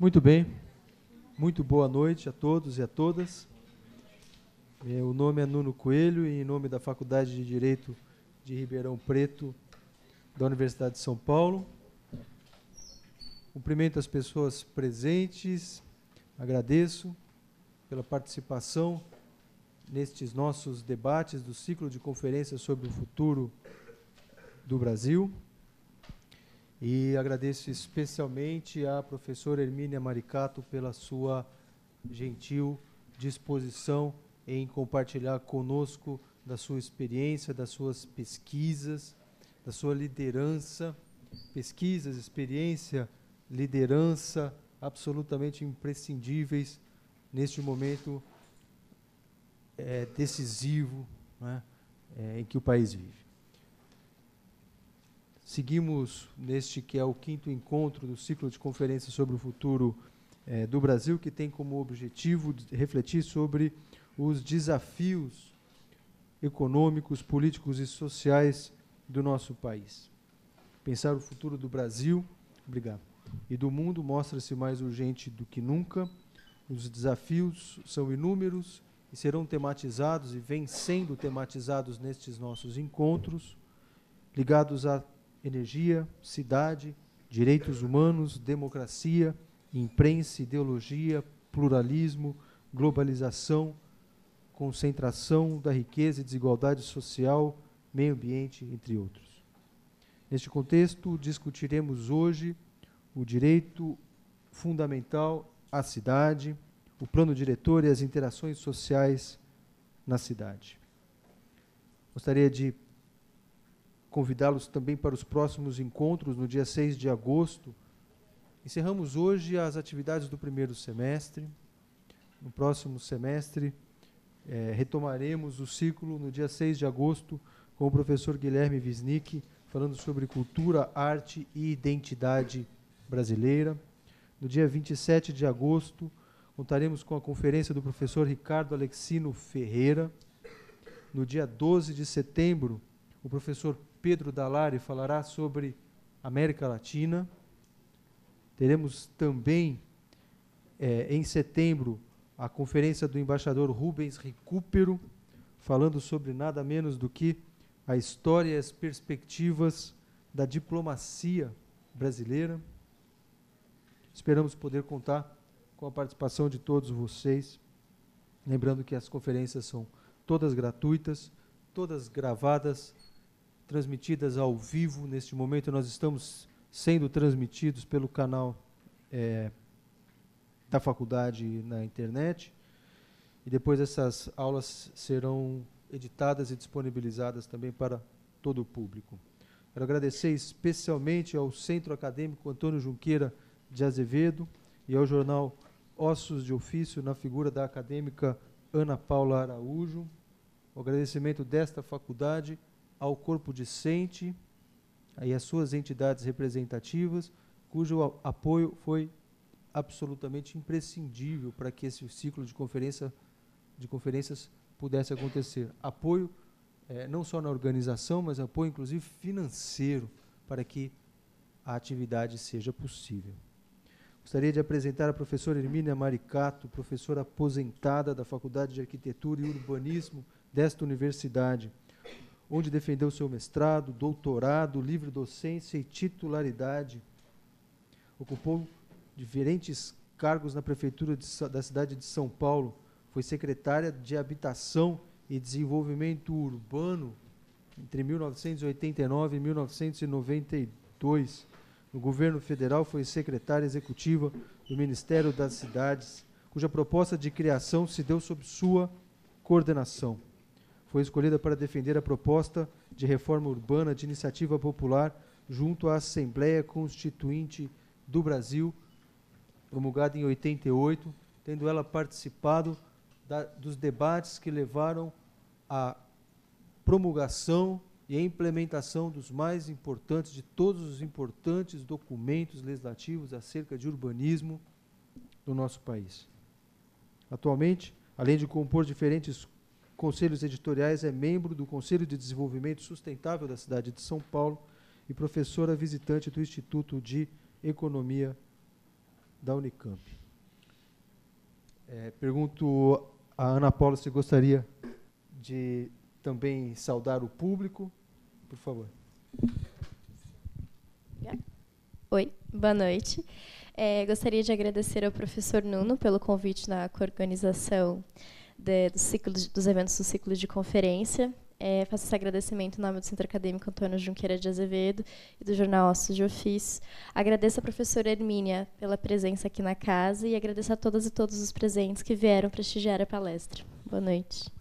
Muito bem. Muito boa noite a todos e a todas. Meu nome é Nuno Coelho e em nome da Faculdade de Direito de Ribeirão Preto da Universidade de São Paulo, cumprimento as pessoas presentes, agradeço pela participação nestes nossos debates do ciclo de conferências sobre o futuro do Brasil. E agradeço especialmente à professora Hermínia Maricato pela sua gentil disposição em compartilhar conosco da sua experiência, das suas pesquisas, da sua liderança, pesquisas, experiência, liderança absolutamente imprescindíveis neste momento é, decisivo né, é, em que o país vive. Seguimos neste que é o quinto encontro do ciclo de conferências sobre o futuro é, do Brasil, que tem como objetivo refletir sobre os desafios econômicos, políticos e sociais do nosso país. Pensar o futuro do Brasil, obrigado, e do mundo mostra-se mais urgente do que nunca. Os desafios são inúmeros e serão tematizados e vêm sendo tematizados nestes nossos encontros, ligados a energia, cidade, direitos humanos, democracia, imprensa, ideologia, pluralismo, globalização, concentração da riqueza e desigualdade social, meio ambiente, entre outros. Neste contexto, discutiremos hoje o direito fundamental à cidade, o plano diretor e as interações sociais na cidade. Gostaria de convidá-los também para os próximos encontros, no dia 6 de agosto. Encerramos hoje as atividades do primeiro semestre. No próximo semestre, eh, retomaremos o ciclo no dia 6 de agosto com o professor Guilherme Wisnik, falando sobre cultura, arte e identidade brasileira. No dia 27 de agosto, contaremos com a conferência do professor Ricardo Alexino Ferreira. No dia 12 de setembro, o professor Pedro Dalari falará sobre América Latina. Teremos também, é, em setembro, a conferência do embaixador Rubens Recupero, falando sobre nada menos do que a história e as perspectivas da diplomacia brasileira. Esperamos poder contar com a participação de todos vocês. Lembrando que as conferências são todas gratuitas, todas gravadas transmitidas ao vivo. Neste momento, nós estamos sendo transmitidos pelo canal é, da faculdade na internet. E depois essas aulas serão editadas e disponibilizadas também para todo o público. Quero agradecer especialmente ao Centro Acadêmico Antônio Junqueira de Azevedo e ao jornal Ossos de Ofício, na figura da acadêmica Ana Paula Araújo. O agradecimento desta faculdade ao corpo discente e às suas entidades representativas, cujo apoio foi absolutamente imprescindível para que esse ciclo de, conferência, de conferências pudesse acontecer. Apoio é, não só na organização, mas apoio inclusive financeiro para que a atividade seja possível. Gostaria de apresentar a professora Hermínia Maricato, professora aposentada da Faculdade de Arquitetura e Urbanismo desta universidade onde defendeu seu mestrado, doutorado, livre docência e titularidade. Ocupou diferentes cargos na prefeitura de, da cidade de São Paulo. Foi secretária de Habitação e Desenvolvimento Urbano entre 1989 e 1992. No governo federal foi secretária executiva do Ministério das Cidades, cuja proposta de criação se deu sob sua coordenação foi escolhida para defender a proposta de reforma urbana de iniciativa popular junto à Assembleia Constituinte do Brasil, promulgada em 88, tendo ela participado da, dos debates que levaram à promulgação e à implementação dos mais importantes, de todos os importantes documentos legislativos acerca de urbanismo no nosso país. Atualmente, além de compor diferentes conselhos editoriais, é membro do Conselho de Desenvolvimento Sustentável da cidade de São Paulo e professora visitante do Instituto de Economia da Unicamp. É, pergunto a Ana Paula se gostaria de também saudar o público. Por favor. Oi, boa noite. É, gostaria de agradecer ao professor Nuno pelo convite na organização de, do ciclo de, dos eventos do ciclo de conferência. É, faço esse agradecimento em nome do Centro Acadêmico Antônio Junqueira de Azevedo e do Jornal Ossos de Ofício. Agradeço à professora Hermínia pela presença aqui na casa e agradeço a todas e todos os presentes que vieram prestigiar a palestra. Boa noite.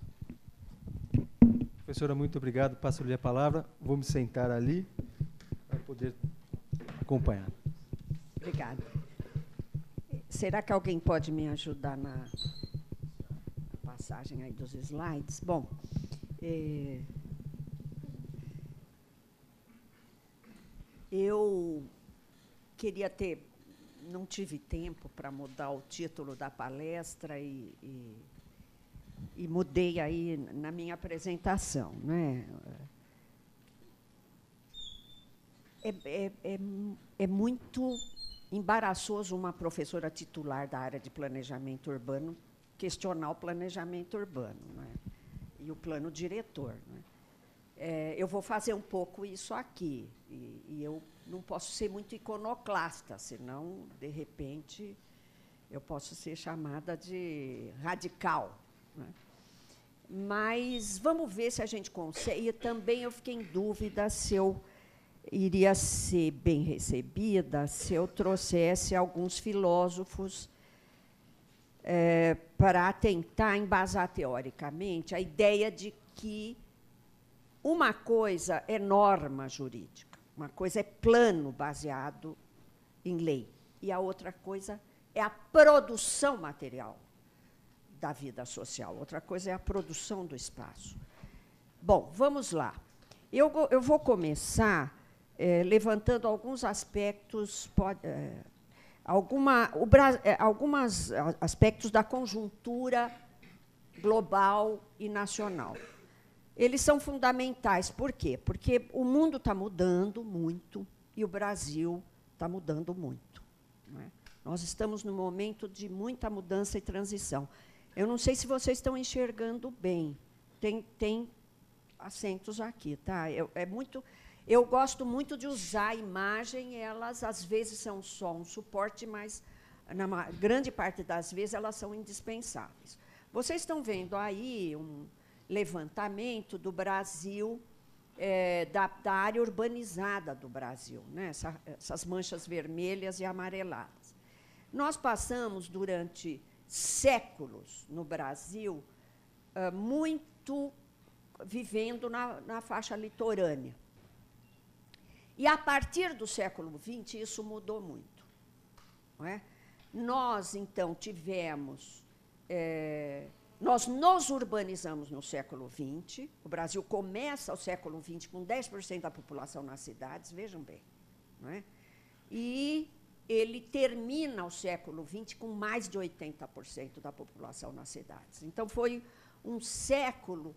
Professora, muito obrigado. Passo-lhe a palavra. Vou me sentar ali para poder acompanhar. Obrigada. Será que alguém pode me ajudar na passagem aí dos slides? Bom, é, eu queria ter, não tive tempo para mudar o título da palestra e, e, e, mudei aí na minha apresentação, né? É, é, é, é muito embaraçoso uma professora titular da área de planejamento urbano questionar o planejamento urbano. Né? e o plano diretor. Né? É, eu vou fazer um pouco isso aqui, e, e, eu não posso ser muito iconoclasta, senão, de repente, eu posso ser chamada de radical. Né? Mas vamos ver se a gente consegue. E também eu fiquei em dúvida se eu iria ser bem recebida se eu trouxesse alguns filósofos é, para tentar embasar teoricamente a ideia de que uma coisa é norma jurídica, uma coisa é plano baseado em lei, e a outra coisa é a produção material da vida social, outra coisa é a produção do espaço. Bom, vamos lá. Eu, eu vou começar é, levantando alguns aspectos. Pode, é, alguma, o, é, alguns aspectos da conjuntura global e nacional. Eles são fundamentais. Por quê? Porque o mundo está mudando muito e o Brasil está mudando muito. É? Nós estamos num momento de muita mudança e transição. Eu não sei se vocês estão enxergando bem. Tem, tem assentos aqui, tá? É muito eu gosto muito de usar a imagem, elas às vezes são só um suporte, mas na grande parte das vezes elas são indispensáveis. Vocês estão vendo aí um levantamento do Brasil, é, da, da, área urbanizada do Brasil, né? Essa, essas manchas vermelhas e amareladas. Nós passamos durante séculos no Brasil uh, muito vivendo na, na faixa litorânea. E a partir do século XX, isso mudou muito. É? Nós, então, tivemos. É, nós nos urbanizamos no século XX. O Brasil começa o século XX com 10% da população nas cidades, vejam bem. É? E ele termina o século XX com mais de 80% da população nas cidades. Então, foi um século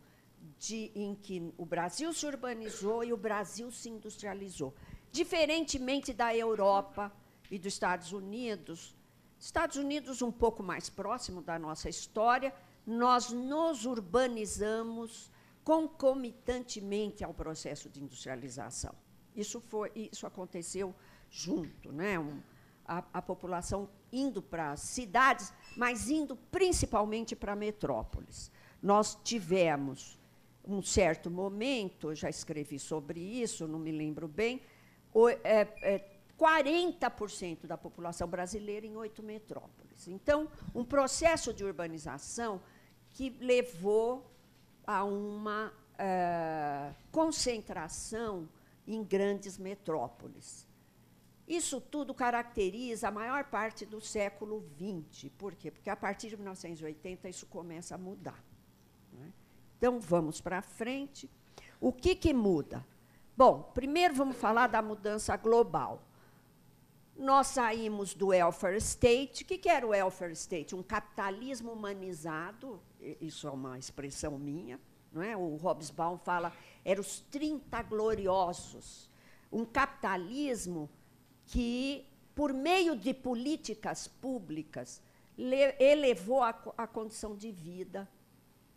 de, em que o Brasil se urbanizou e o Brasil se industrializou. Diferentemente da Europa e dos Estados Unidos, Estados Unidos um pouco mais próximo da nossa história, nós nos urbanizamos concomitantemente ao processo de industrialização. Isso, foi, isso aconteceu junto, né? Um, a, a população indo para as cidades, mas indo principalmente para metrópoles. Nós tivemos um certo momento, já escrevi sobre isso, não me lembro bem, o, é, é, 40% da população brasileira em oito metrópoles. Então, um processo de urbanização que levou a uma é, concentração em grandes metrópoles. Isso tudo caracteriza a maior parte do século XX. Por quê? Porque a partir de 1980 isso começa a mudar. Então, vamos para frente. O que, que muda? Bom, primeiro vamos falar da mudança global. Nós saímos do welfare state. O que, que era o welfare state? Um capitalismo humanizado, isso é uma expressão minha, não é? o Hobsbawm fala, eram os 30 gloriosos. Um capitalismo que por meio de políticas públicas, elevou a, a condição de vida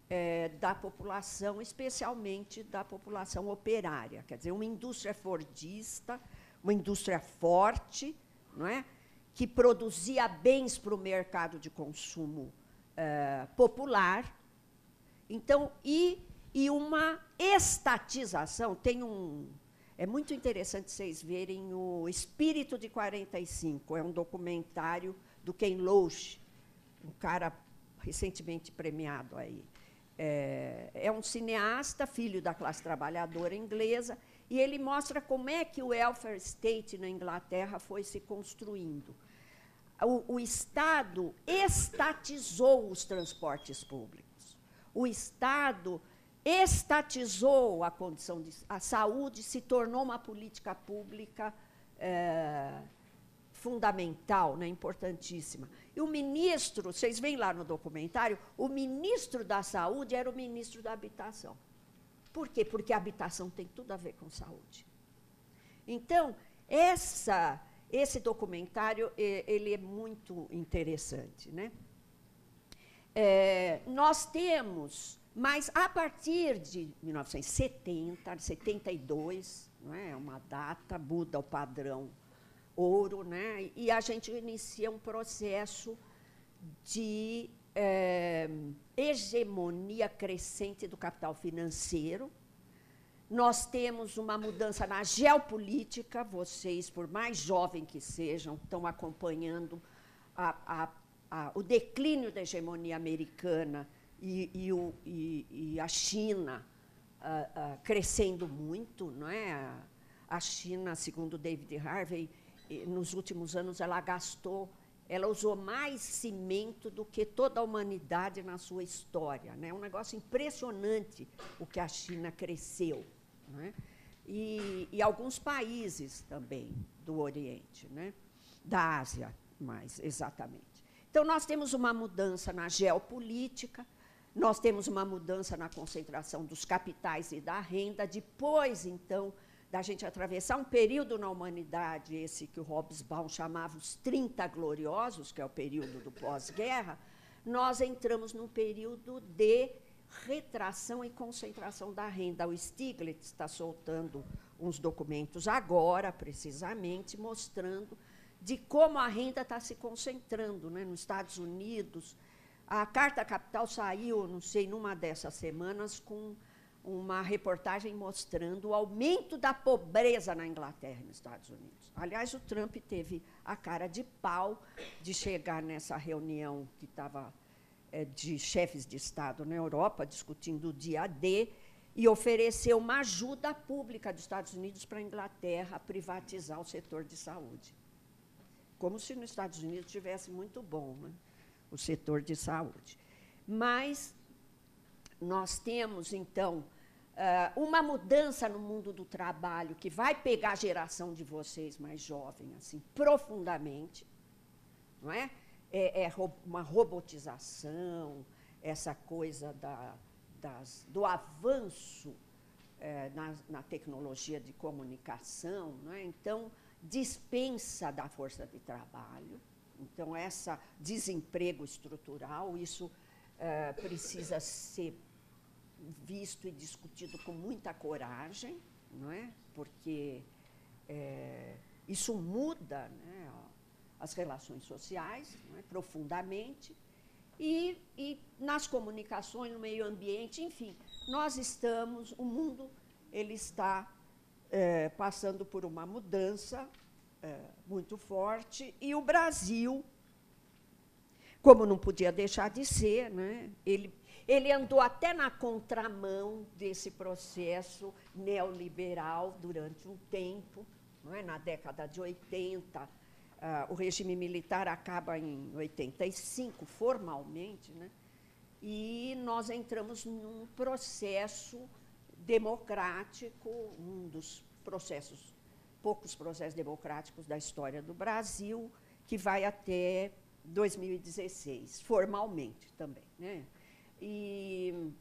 é, da população, especialmente da população operária. Quer dizer, uma indústria fordista, uma indústria forte, não é? que produzia bens para o mercado de consumo é, popular. Então, e, e uma estatização, tem um. É muito interessante vocês verem o Espírito de 45, é um documentário do Ken Loach, um cara recentemente premiado aí. É, é, um cineasta, filho da classe trabalhadora inglesa, e ele mostra como é que o welfare state na Inglaterra foi se construindo. O, o Estado estatizou os transportes públicos. O Estado estatizou a condição de. A saúde se tornou uma política pública é, fundamental, né, importantíssima. E o ministro, vocês veem lá no documentário, o ministro da Saúde era o ministro da Habitação. Por quê? Porque a habitação tem tudo a ver com saúde. Então, essa, esse documentário ele é muito interessante. Né? É, nós temos, mas a partir de 1970, 72, não é uma data, muda o padrão ouro, né? e a gente inicia um processo de é, hegemonia crescente do capital financeiro. Nós temos uma mudança na geopolítica, vocês, por mais jovens que sejam, estão acompanhando a, a, a, o declínio da hegemonia americana e, e, o, e, e a China crescendo muito. Não é? A China, segundo David Harvey, nos últimos anos, ela gastou, ela usou mais cimento do que toda a humanidade na sua história. É né? um negócio impressionante o que a China cresceu. Né? E, e, alguns países também do Oriente, né? da Ásia, mais exatamente. Então, nós temos uma mudança na geopolítica, nós temos uma mudança na concentração dos capitais e da renda. Depois, então, da gente atravessar um período na humanidade, esse que o Hobsbawm chamava os 30 gloriosos, que é o período do pós-guerra, nós entramos num período de retração e concentração da renda. O Stiglitz está soltando uns documentos agora, precisamente, mostrando de como a renda está se concentrando. Né? Nos Estados Unidos, a Carta Capital saiu, não sei, numa dessas semanas, com uma reportagem mostrando o aumento da pobreza na Inglaterra e nos Estados Unidos. Aliás, o Trump teve a cara de pau de chegar nessa reunião que estava é, de chefes de Estado na Europa, discutindo o dia D, e oferecer uma ajuda pública dos Estados Unidos para a Inglaterra privatizar o setor de saúde. Como se nos Estados Unidos tivesse muito bom né, o setor de saúde. Mas nós temos, então, uma mudança no mundo do trabalho que vai pegar a geração de vocês mais jovem assim profundamente, não é? É, é uma robotização, essa coisa da, das, do avanço é, na, na, tecnologia de comunicação, não é? Então dispensa da força de trabalho, então essa desemprego estrutural, isso é, precisa ser visto e discutido com muita coragem, não é? porque é, isso muda né, as relações sociais é? profundamente, e, e, nas comunicações, no meio ambiente, enfim, nós estamos, o mundo ele está é, passando por uma mudança é, muito forte, e o Brasil, como não podia deixar de ser, né, ele ele andou até na contramão desse processo neoliberal durante um tempo, não é? na década de 80. Uh, ah, o regime militar acaba em 85, formalmente, né? e nós entramos num processo democrático, um dos processos, poucos processos democráticos da história do Brasil, que vai até 2016, formalmente também. Né? E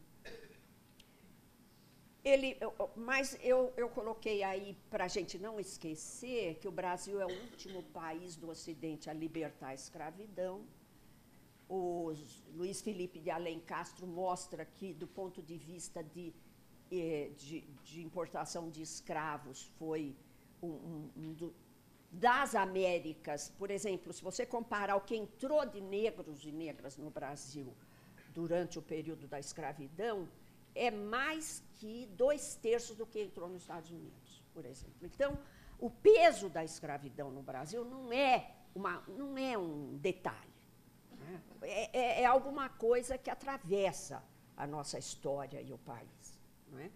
ele, mas eu, eu coloquei aí para a gente não esquecer que o Brasil é o último país do Ocidente a libertar a escravidão. O Luiz Felipe de Além Castro mostra que, do ponto de vista de, eh, de, de importação de escravos, foi um, um, um do, das Américas, por exemplo, se você comparar o que entrou de negros e negras no Brasil durante o período da escravidão, é mais que dois terços do que entrou nos Estados Unidos, por exemplo. Então, o peso da escravidão no Brasil não é, uma, não é um detalhe. Né? É, é, é, alguma coisa que atravessa a nossa história e o país. É?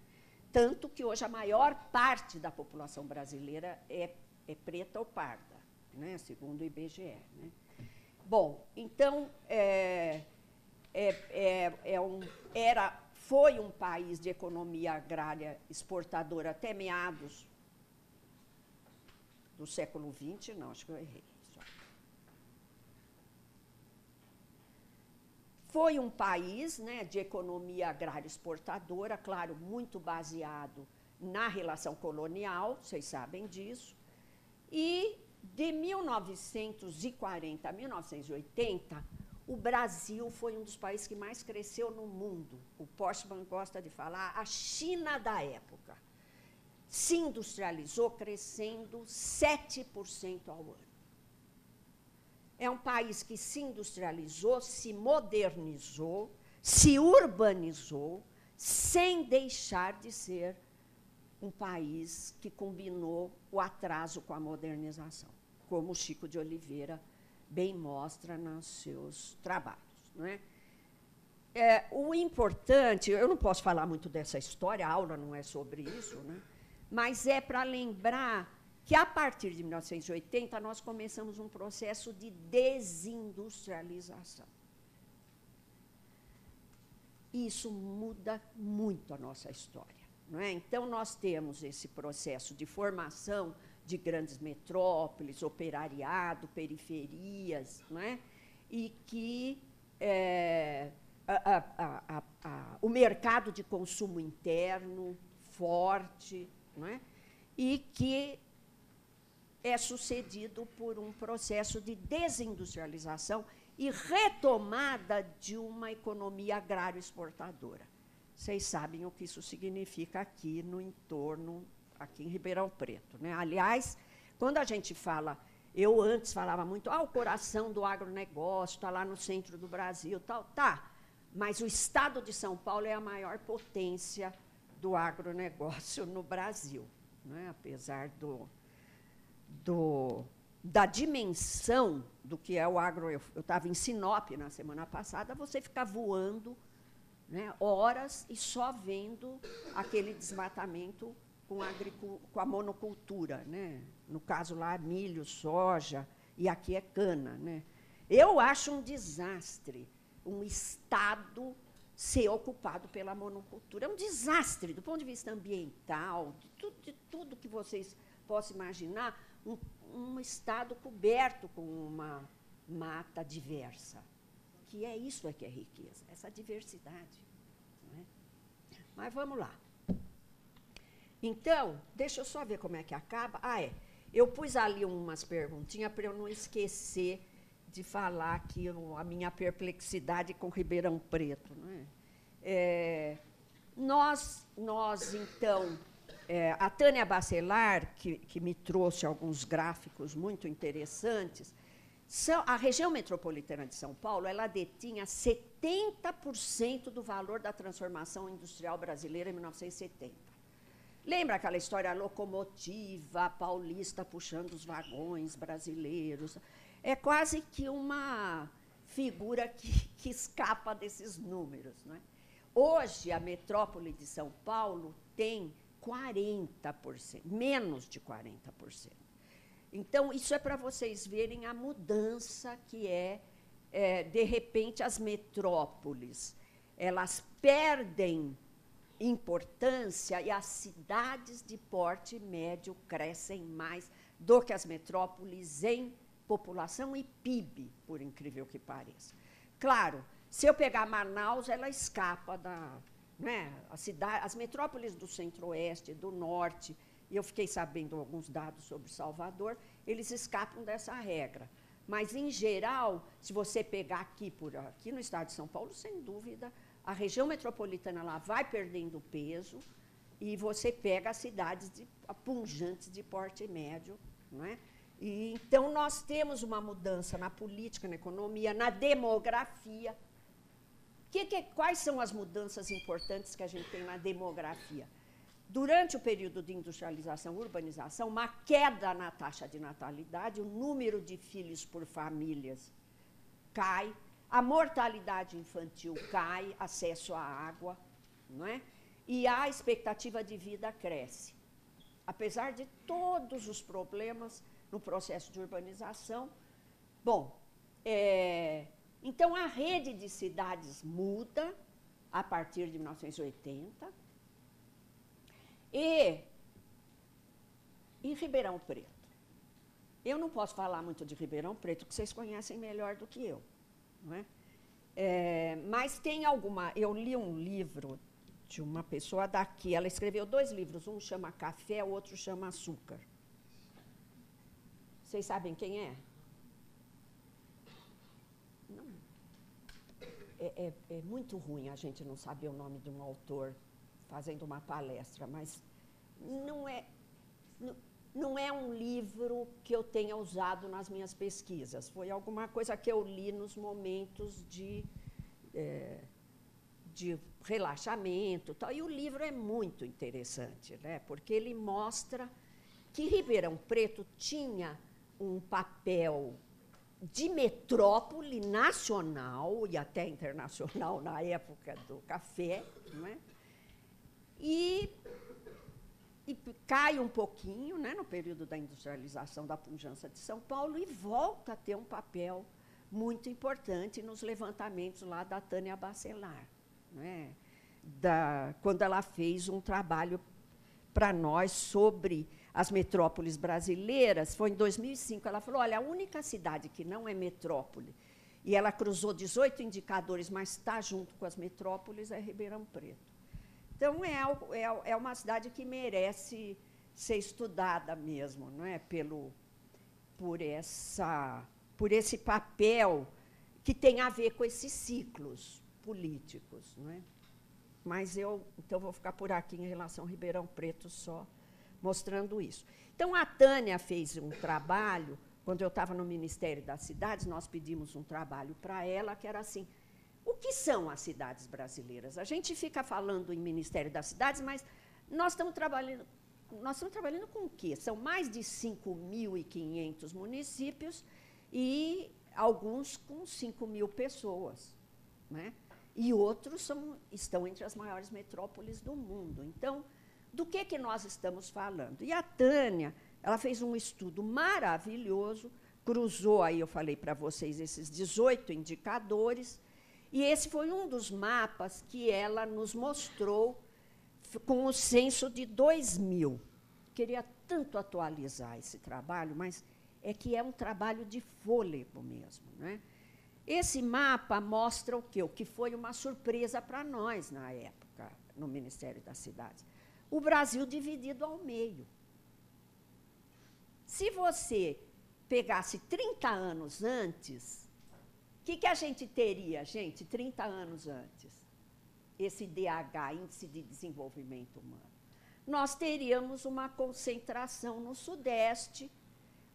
Tanto que hoje a maior parte da população brasileira é, é preta ou parda, né? segundo o IBGE. Né? Bom, então, é, é, é, é um, era foi um país de economia agrária exportadora até meados do século XX, não, acho que eu errei. Foi um país né, de economia agrária exportadora, claro, muito baseado na relação colonial, vocês sabem disso. E de 1940 a 1980, o Brasil foi um dos países que mais cresceu no mundo. O Postman gosta de falar a China da época. Se industrializou crescendo 7% ao ano. É um país que se industrializou, se modernizou, se urbanizou, sem deixar de ser um país que combinou o atraso com a modernização, como o Chico de Oliveira bem mostra nos seus trabalhos. Não é? É, o importante, eu não posso falar muito dessa história, a aula não é sobre isso, né? mas é para lembrar que, a partir de 1980, nós começamos um processo de desindustrialização. Isso muda muito a nossa história. Não é? Então, nós temos esse processo de formação de grandes metrópoles, operariado, periferias, não é? e que é, a, a, a, o mercado de consumo interno forte, não é? e que é sucedido por um processo de desindustrialização e retomada de uma economia agrário exportadora. Vocês sabem o que isso significa aqui no entorno aqui em Ribeirão Preto. Né? Aliás, quando a gente fala, eu antes falava muito, ah, o coração do agronegócio está lá no centro do Brasil, tal, tá. Mas o estado de São Paulo é a maior potência do agronegócio no Brasil, né? apesar do, do, da dimensão do que é o agro. Eu estava em Sinop na semana passada, você fica voando né, horas e só vendo aquele desmatamento com a, com a monocultura, né? no caso lá, milho, soja, e aqui é cana. Né? Eu acho um desastre um Estado ser ocupado pela monocultura. É um desastre do ponto de vista ambiental, de tudo, de tudo que vocês possam imaginar, um, um Estado coberto com uma mata diversa. Que é isso é que é riqueza, essa diversidade. É? Mas vamos lá. Então, deixa eu só ver como é que acaba. Ah, é. Eu pus ali umas perguntinhas para eu não esquecer de falar aqui a minha perplexidade com Ribeirão Preto. É? É, nós, nós, então, é, a Tânia Bacelar, que, que me trouxe alguns gráficos muito interessantes, são, a região metropolitana de São Paulo ela detinha 70% do valor da transformação industrial brasileira em 1970. Lembra aquela história locomotiva paulista puxando os vagões brasileiros? É quase que uma figura que, que escapa desses números. Não é? Hoje, a metrópole de São Paulo tem 40%, menos de 40%. Então, isso é para vocês verem a mudança que é, é, de repente, as metrópoles. Elas perdem importância e as cidades de porte médio crescem mais do que as metrópoles em população e PIB, por incrível que pareça. Claro, se eu pegar Manaus, ela escapa da, Né? Cidade, as metrópoles do centro-oeste, do norte, e eu fiquei sabendo alguns dados sobre Salvador, eles escapam dessa regra. Mas, em geral, se você pegar aqui por aqui no estado de São Paulo, sem dúvida, a região metropolitana lá vai perdendo peso e você pega as cidades de, punjantes de porte médio. Não é? E, então, nós temos uma mudança na política, na economia, na demografia. Que, que, quais são as mudanças importantes que a gente tem na demografia? Durante o período de industrialização e urbanização, uma queda na taxa de natalidade, o número de filhos por famílias cai, a mortalidade infantil cai, acesso à água, não é? e a expectativa de vida cresce. Apesar de todos os problemas no processo de urbanização. Bom, é, então a rede de cidades muda a partir de 1980 e em Ribeirão Preto. Eu não posso falar muito de Ribeirão Preto, que vocês conhecem melhor do que eu. É? É, mas tem alguma. Eu li um livro de uma pessoa daqui. Ela escreveu dois livros, um chama Café, o outro chama Açúcar. Vocês sabem quem é? Não. É, é, é muito ruim a gente não saber o nome de um autor fazendo uma palestra, mas não é, não, não é um livro que eu tenha usado nas minhas pesquisas. Foi alguma coisa que eu li nos momentos de, é, de relaxamento. Tal. E o livro é muito interessante, né? porque ele mostra que Ribeirão Preto tinha um papel de metrópole nacional e até internacional na época do café, não é? E, e cai um pouquinho né, no período da industrialização da pujança de São Paulo e volta a ter um papel muito importante nos levantamentos lá da Tânia Bacelar, né, da, quando ela fez um trabalho para nós sobre as metrópoles brasileiras. Foi em 2005. Ela falou: olha, a única cidade que não é metrópole, e ela cruzou 18 indicadores, mas está junto com as metrópoles, é Ribeirão Preto. Então, é, é, é uma cidade que merece ser estudada mesmo, não é? Pelo, por, essa, por esse papel que tem a ver com esses ciclos políticos. Não é? Mas eu então vou ficar por aqui em relação ao Ribeirão Preto só, mostrando isso. Então, a Tânia fez um trabalho, quando eu estava no Ministério das Cidades, nós pedimos um trabalho para ela, que era assim, o que são as cidades brasileiras? A gente fica falando em Ministério das Cidades, mas nós estamos trabalhando, nós estamos trabalhando com o quê? São mais de 5.500 municípios e alguns com 5 mil pessoas. Né? E outros são, estão entre as maiores metrópoles do mundo. Então, do que, que nós estamos falando? E a Tânia, ela fez um estudo maravilhoso, cruzou aí, eu falei para vocês, esses 18 indicadores, e esse foi um dos mapas que ela nos mostrou com o censo de 2000. Queria tanto atualizar esse trabalho, mas é que é um trabalho de fôlego mesmo. Né? Esse mapa mostra o quê? O que foi uma surpresa para nós na época, no Ministério das Cidades. O Brasil dividido ao meio. Se você pegasse 30 anos antes, que, que a gente teria, gente, 30 anos antes? Esse DH, Índice de Desenvolvimento Humano. Nós teríamos uma concentração no Sudeste,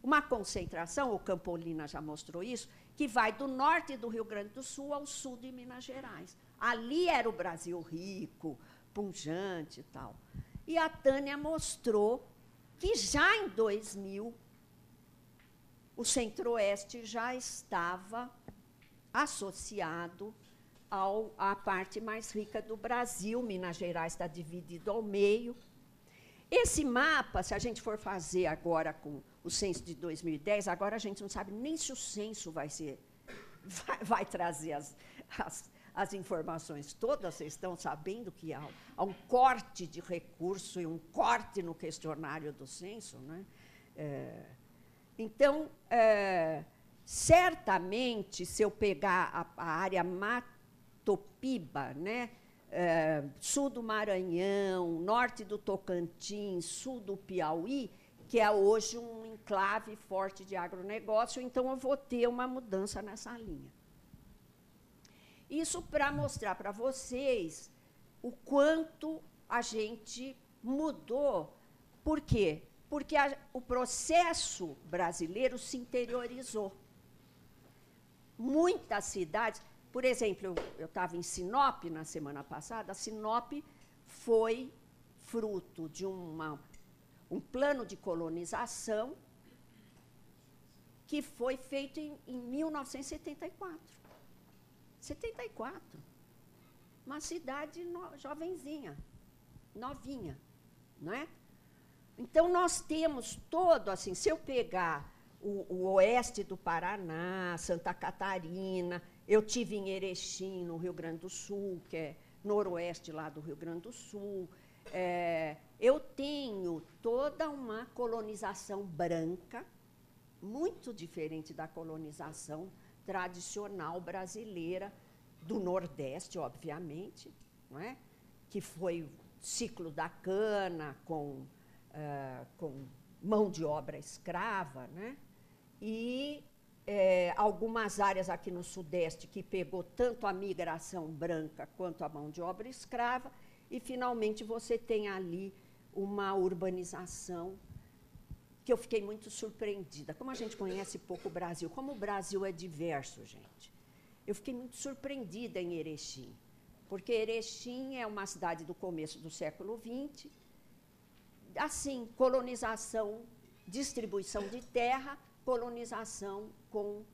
uma concentração, o Campolina já mostrou isso, que vai do norte do Rio Grande do Sul ao sul de Minas Gerais. Ali era o Brasil rico, punjante e tal. E a Tânia mostrou que já em 2000 o Centro-Oeste já estava associado ao, à parte mais rica do Brasil. Minas Gerais está dividido ao meio. Esse mapa, se a gente for fazer agora com o censo de 2010, agora a gente não sabe nem se o censo vai ser vai, vai trazer as, as, as, informações todas. Vocês estão sabendo que há, há, um corte de recurso e um corte no questionário do censo, né? É, então, é, Certamente, se eu pegar a, a área Matopiba, né, é, sul do Maranhão, norte do Tocantins, sul do Piauí, que é hoje um enclave forte de agronegócio, então eu vou ter uma mudança nessa linha. Isso para mostrar para vocês o quanto a gente mudou. Por quê? Porque a, o processo brasileiro se interiorizou. Muitas cidades, por exemplo, eu estava em Sinop na semana passada, Sinop foi fruto de uma, um plano de colonização que foi feito em, em 1974. 74. Uma cidade no, jovenzinha, novinha, não é? Então nós temos todo assim, se eu pegar o, o oeste do Paraná, Santa Catarina, eu tive em Erechim, no Rio Grande do Sul, que é noroeste lá do Rio Grande do Sul. É, eu tenho toda uma colonização branca, muito diferente da colonização tradicional brasileira, do Nordeste, obviamente, não é? que foi ciclo da cana com, uh, com mão de obra escrava, né? E é, algumas áreas aqui no Sudeste que pegou tanto a migração branca quanto a mão de obra escrava, e finalmente você tem ali uma urbanização que eu fiquei muito surpreendida. Como a gente conhece pouco o Brasil, como o Brasil é diverso, gente. Eu fiquei muito surpreendida em Erechim, porque Erechim é uma cidade do começo do século XX, assim, colonização, distribuição de terra, colonização com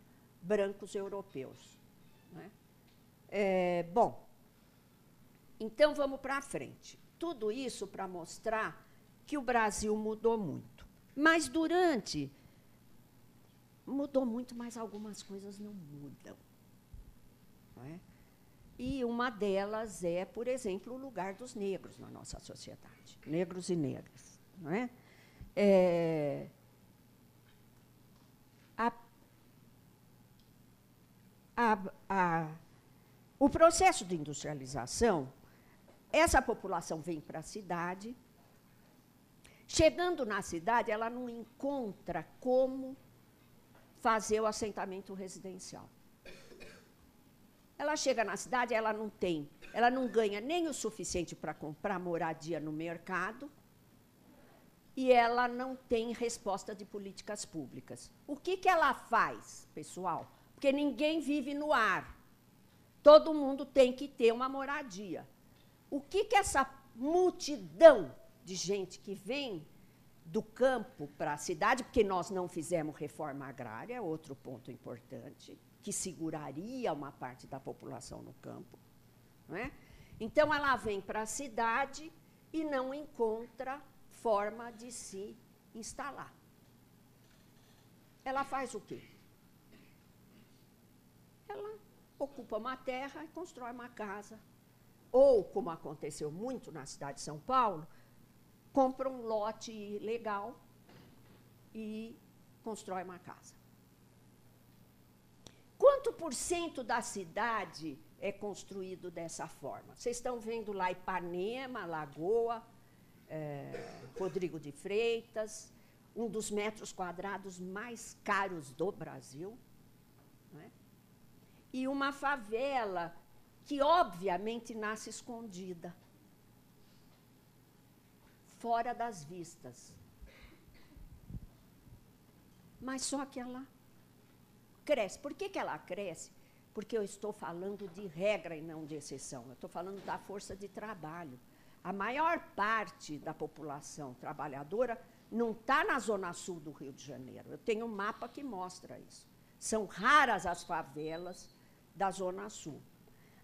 brancos europeus. Né? É, bom, então vamos para frente. Tudo isso para mostrar que o Brasil mudou muito. Mas durante. Mudou muito, mas algumas coisas não mudam. Não é? E uma delas é, por exemplo, o lugar dos negros na nossa sociedade, negros e negras. Não é? é a, a, a, o processo de industrialização, essa população vem para a cidade. Chegando na cidade, ela não encontra como fazer o assentamento residencial. Ela chega na cidade, ela não tem, ela não ganha nem o suficiente para comprar moradia no mercado, e ela não tem resposta de políticas públicas. O que, que ela faz, pessoal? Porque ninguém vive no ar. Todo mundo tem que ter uma moradia. O que, que essa multidão de gente que vem do campo para a cidade, porque nós não fizemos reforma agrária, é outro ponto importante, que seguraria uma parte da população no campo. Não é? Então, ela vem para a cidade e não encontra forma de se instalar. Ela faz o quê? Ela ocupa uma terra e constrói uma casa. Ou, como aconteceu muito na cidade de São Paulo, compra um lote legal e constrói uma casa. Quanto por cento da cidade é construído dessa forma? Vocês estão vendo lá Ipanema, Lagoa, é, Rodrigo de Freitas, um dos metros quadrados mais caros do Brasil. E uma favela que, obviamente, nasce escondida, fora das vistas. Mas só que ela cresce. Por que, que ela cresce? Porque eu estou falando de regra e não de exceção. Eu estou falando da força de trabalho. A maior parte da população trabalhadora não está na zona sul do Rio de Janeiro. Eu tenho um mapa que mostra isso. São raras as favelas da zona sul.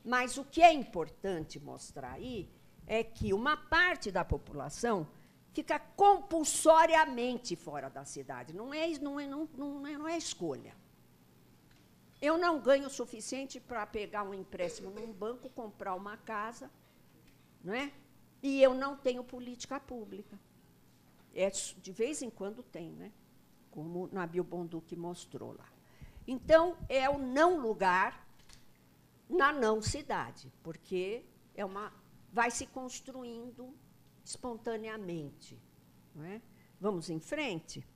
Mas o que é importante mostrar aí é que uma parte da população fica compulsoriamente fora da cidade. Não é, não é, não, não é, não é escolha. Eu não ganho o suficiente para pegar um empréstimo num banco, comprar uma casa, não é? E eu não tenho política pública. É, de vez em quando tem, né? como Nabil Bonduque mostrou lá. Então, é o não lugar na não cidade, porque é uma vai se construindo espontaneamente. Não é? Vamos em frente?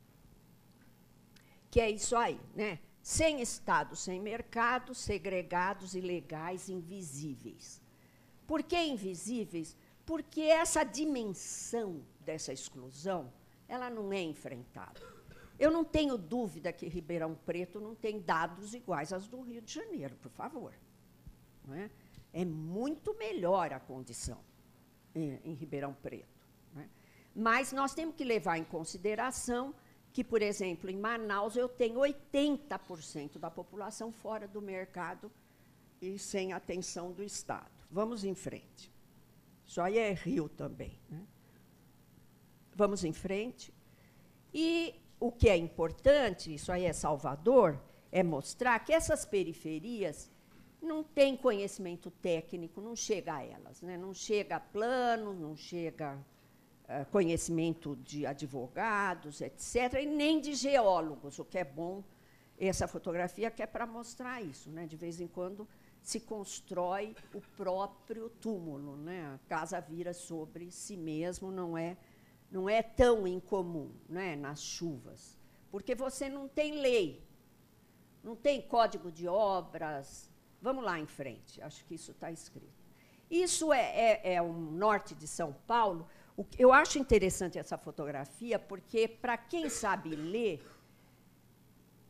Que é isso aí, né? Sem Estado, sem mercado, segregados, ilegais, invisíveis. Por que invisíveis? Porque essa dimensão dessa exclusão, ela não é enfrentada. Eu não tenho dúvida que Ribeirão Preto não tem dados iguais aos do Rio de Janeiro, por favor. É? é muito melhor a condição em, em Ribeirão Preto. É? Mas nós temos que levar em consideração que, por exemplo, em Manaus eu tenho 80% da população fora do mercado e sem atenção do Estado. Vamos em frente. Isso aí é Rio também. Né? Vamos em frente. E o que é importante, isso aí é Salvador, é mostrar que essas periferias não têm conhecimento técnico, não chega a elas, né? não chega plano, não chega uh, conhecimento de advogados, etc., e nem de geólogos, o que é bom essa fotografia que é para mostrar isso. Né? De vez em quando se constrói o próprio túmulo, né? a casa vira sobre si mesmo, não é não é tão incomum né, nas chuvas, porque você não tem lei, não tem código de obras. Vamos lá em frente, acho que isso está escrito. Isso é, é, é o norte de São Paulo. O, eu acho interessante essa fotografia, porque, para quem sabe ler,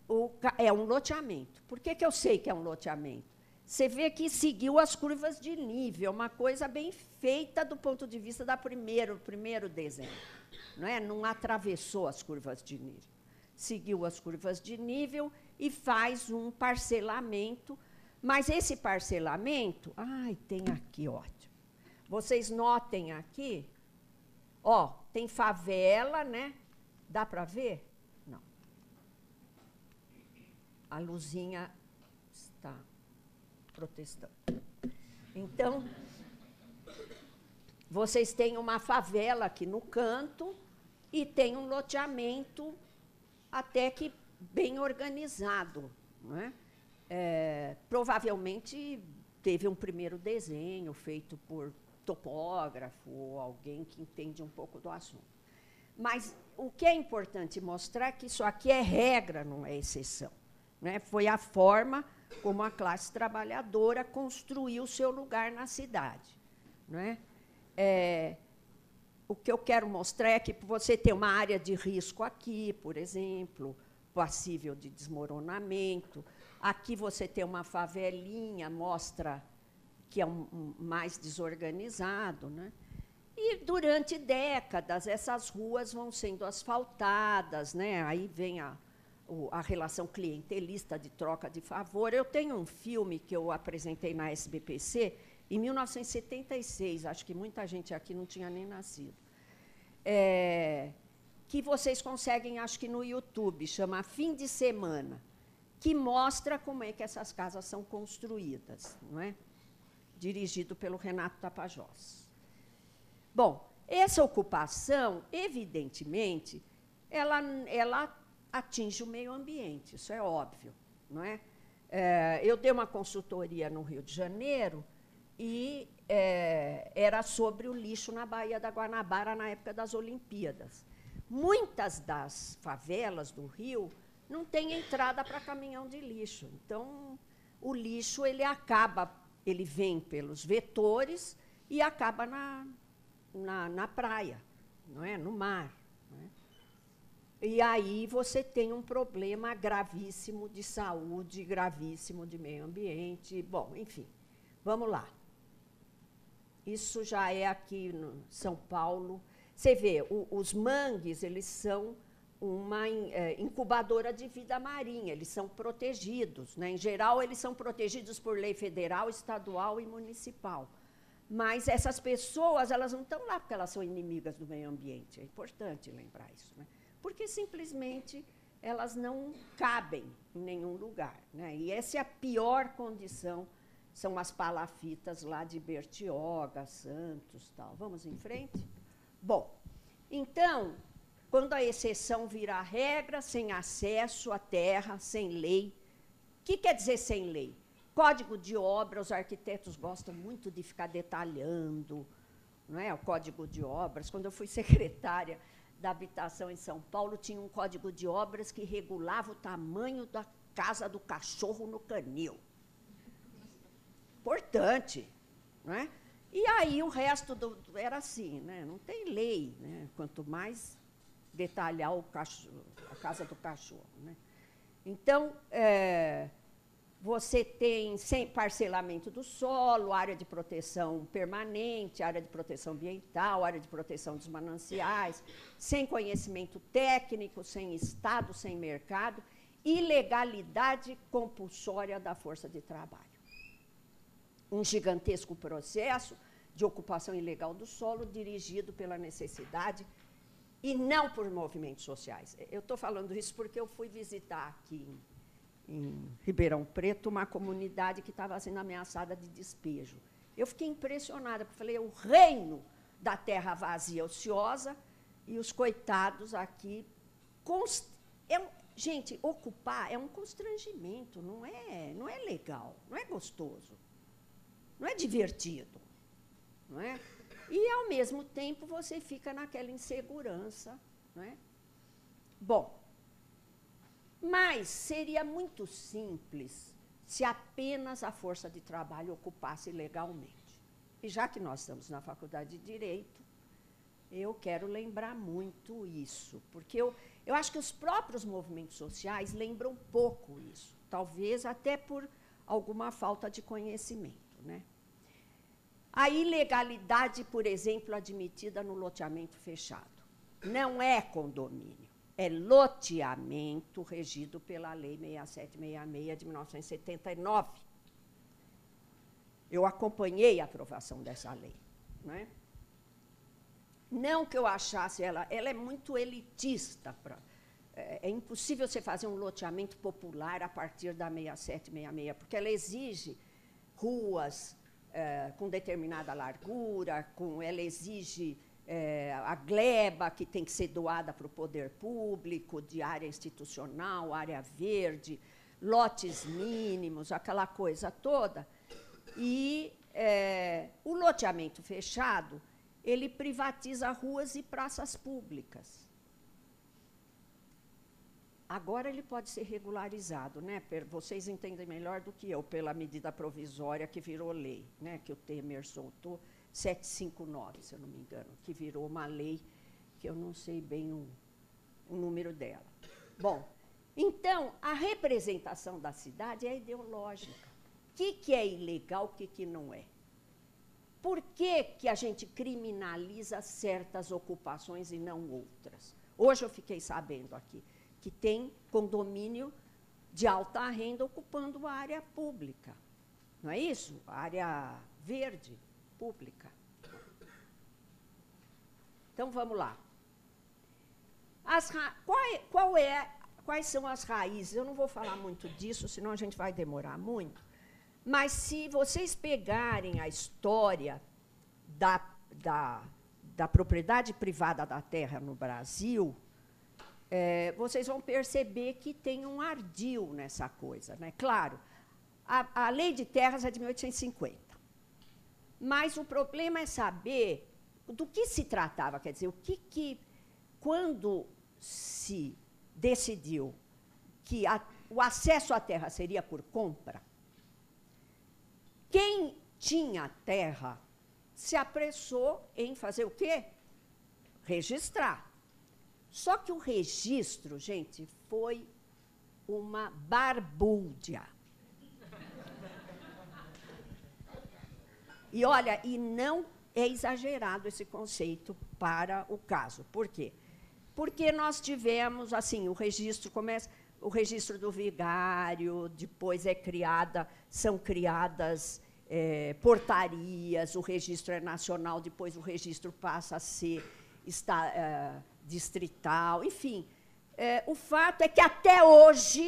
o, é um loteamento. Por que, que eu sei que é um loteamento? Você vê que seguiu as curvas de nível, uma coisa bem feita do ponto de vista da primeiro, primeiro desenho. Não, é? não atravessou as curvas de nível. Seguiu as curvas de nível e faz um parcelamento. Mas esse parcelamento. Ai, tem aqui, ótimo. Vocês notem aqui, ó, tem favela, né? Dá para ver? Não. A luzinha está protestando. Então, vocês têm uma favela aqui no canto e tem um loteamento até que bem organizado. Não é? É, provavelmente teve um primeiro desenho feito por topógrafo ou alguém que entende um pouco do assunto. Mas o que é importante mostrar é que isso aqui é regra, não é exceção. Né? Foi a forma como a classe trabalhadora construiu seu lugar na cidade. Não é? É, o que eu quero mostrar é que você tem uma área de risco aqui, por exemplo, passível de desmoronamento. Aqui você tem uma favelinha, mostra que é um, um, mais desorganizado. Né? E durante décadas essas ruas vão sendo asfaltadas, né? aí vem a, a relação clientelista de troca de favor. Eu tenho um filme que eu apresentei na SBPC em 1976, acho que muita gente aqui não tinha nem nascido. É, que vocês conseguem, acho que no YouTube, chama Fim de Semana, que mostra como é que essas casas são construídas, não é? Dirigido pelo Renato Tapajós. Bom, essa ocupação, evidentemente, ela, ela atinge o meio ambiente, isso é óbvio. Não é? é eu dei uma consultoria no Rio de Janeiro e é, era sobre o lixo na Baía da Guanabara na época das Olimpíadas. Muitas das favelas do Rio não têm entrada para caminhão de lixo. Então, o lixo ele acaba, ele vem pelos vetores e acaba na, na, na praia, não é? no mar. E aí você tem um problema gravíssimo de saúde, gravíssimo de meio ambiente. Bom, enfim, vamos lá. Isso já é aqui no São Paulo. Você vê, o, os mangues, eles são uma é, incubadora de vida marinha, eles são protegidos. Né? Em geral, eles são protegidos por lei federal, estadual e municipal. Mas essas pessoas, elas não estão lá porque elas são inimigas do meio ambiente. É importante lembrar isso. Né? porque simplesmente elas não cabem em nenhum lugar. Né? E essa é a pior condição, são as palafitas lá de Bertioga, Santos tal. Vamos em frente? Bom, então, quando a exceção virar regra, sem acesso à terra, sem lei, o que quer dizer sem lei? Código de obra, os arquitetos gostam muito de ficar detalhando, não é? o Código de Obras. Quando eu fui secretária da Habitação em São Paulo, tinha um Código de Obras que regulava o tamanho da casa do cachorro no canil. Importante. Não é? E aí o resto do, era assim, né? não tem lei, né? quanto mais detalhar o cachorro, a casa do cachorro. Né? Então, é, você tem sem parcelamento do solo, área de proteção permanente, área de proteção ambiental, área de proteção dos mananciais, sem conhecimento técnico, sem Estado, sem mercado, ilegalidade compulsória da força de trabalho. Um gigantesco processo de ocupação ilegal do solo dirigido pela necessidade e não por movimentos sociais. Eu estou falando isso porque eu fui visitar aqui em Ribeirão Preto, uma comunidade que estava sendo ameaçada de despejo. Eu fiquei impressionada, porque falei, é o reino da terra vazia, ociosa, e os coitados aqui. Const... É um... Gente, ocupar é um constrangimento, não é, não é legal, não é gostoso, não é divertido. Não é? E, ao mesmo tempo, você fica naquela insegurança. Não é? Bom, mas seria muito simples se apenas a força de trabalho ocupasse legalmente. E já que nós estamos na faculdade de Direito, eu quero lembrar muito isso, porque eu, eu acho que os próprios movimentos sociais lembram pouco isso, talvez até por alguma falta de conhecimento. Né? A ilegalidade, por exemplo, admitida no loteamento fechado, não é condomínio é loteamento regido pela Lei 6766 de 1979. Eu acompanhei a aprovação dessa lei. Não, é? não que eu achasse ela, ela é muito elitista. Pra, é, é impossível você fazer um loteamento popular a partir da 6766, porque ela exige ruas é, com determinada largura, com, ela exige é, a gleba que tem que ser doada para o poder público, de área institucional, área verde, lotes mínimos, aquela coisa toda. E é, o loteamento fechado, ele privatiza ruas e praças públicas. Agora ele pode ser regularizado, né? Vocês entendem melhor do que eu pela medida provisória que virou lei, né? Que o Temer soltou 759, se eu não me engano, que virou uma lei que eu não sei bem o, o número dela. Bom, então, a representação da cidade é ideológica. O que, que é ilegal, o que, que não é? Por que, que a gente criminaliza certas ocupações e não outras? Hoje eu fiquei sabendo aqui que tem condomínio de alta renda ocupando a área pública. Não é isso? A área verde pública. Então vamos lá. Qual é, qual é, quais são as raízes? Eu não vou falar muito disso, senão a gente vai demorar muito. Mas se vocês pegarem a história da, da, da propriedade privada da terra no Brasil, é, vocês vão perceber que tem um ardil nessa coisa. Né? Claro, a, a lei de terras é de 1850. Mas o problema é saber do que se tratava, quer dizer, o que, que quando se decidiu que a, o acesso à terra seria por compra, quem tinha terra se apressou em fazer o quê? Registrar. Só que o registro, gente, foi uma barbúrdia. E olha, e não é exagerado esse conceito para o caso. Por quê? Porque nós tivemos, assim, o registro começa, o registro do vigário, depois é criada, são criadas é, portarias, o registro é nacional, depois o registro passa a ser está, é, distrital, enfim. É, o fato é que até hoje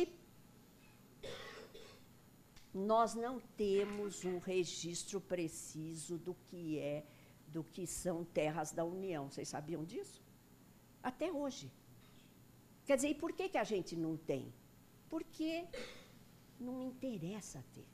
nós não temos um registro preciso do que é, do que são terras da União. Vocês sabiam disso? Até hoje. Quer dizer, e por que, que a gente não tem? Porque não interessa ter.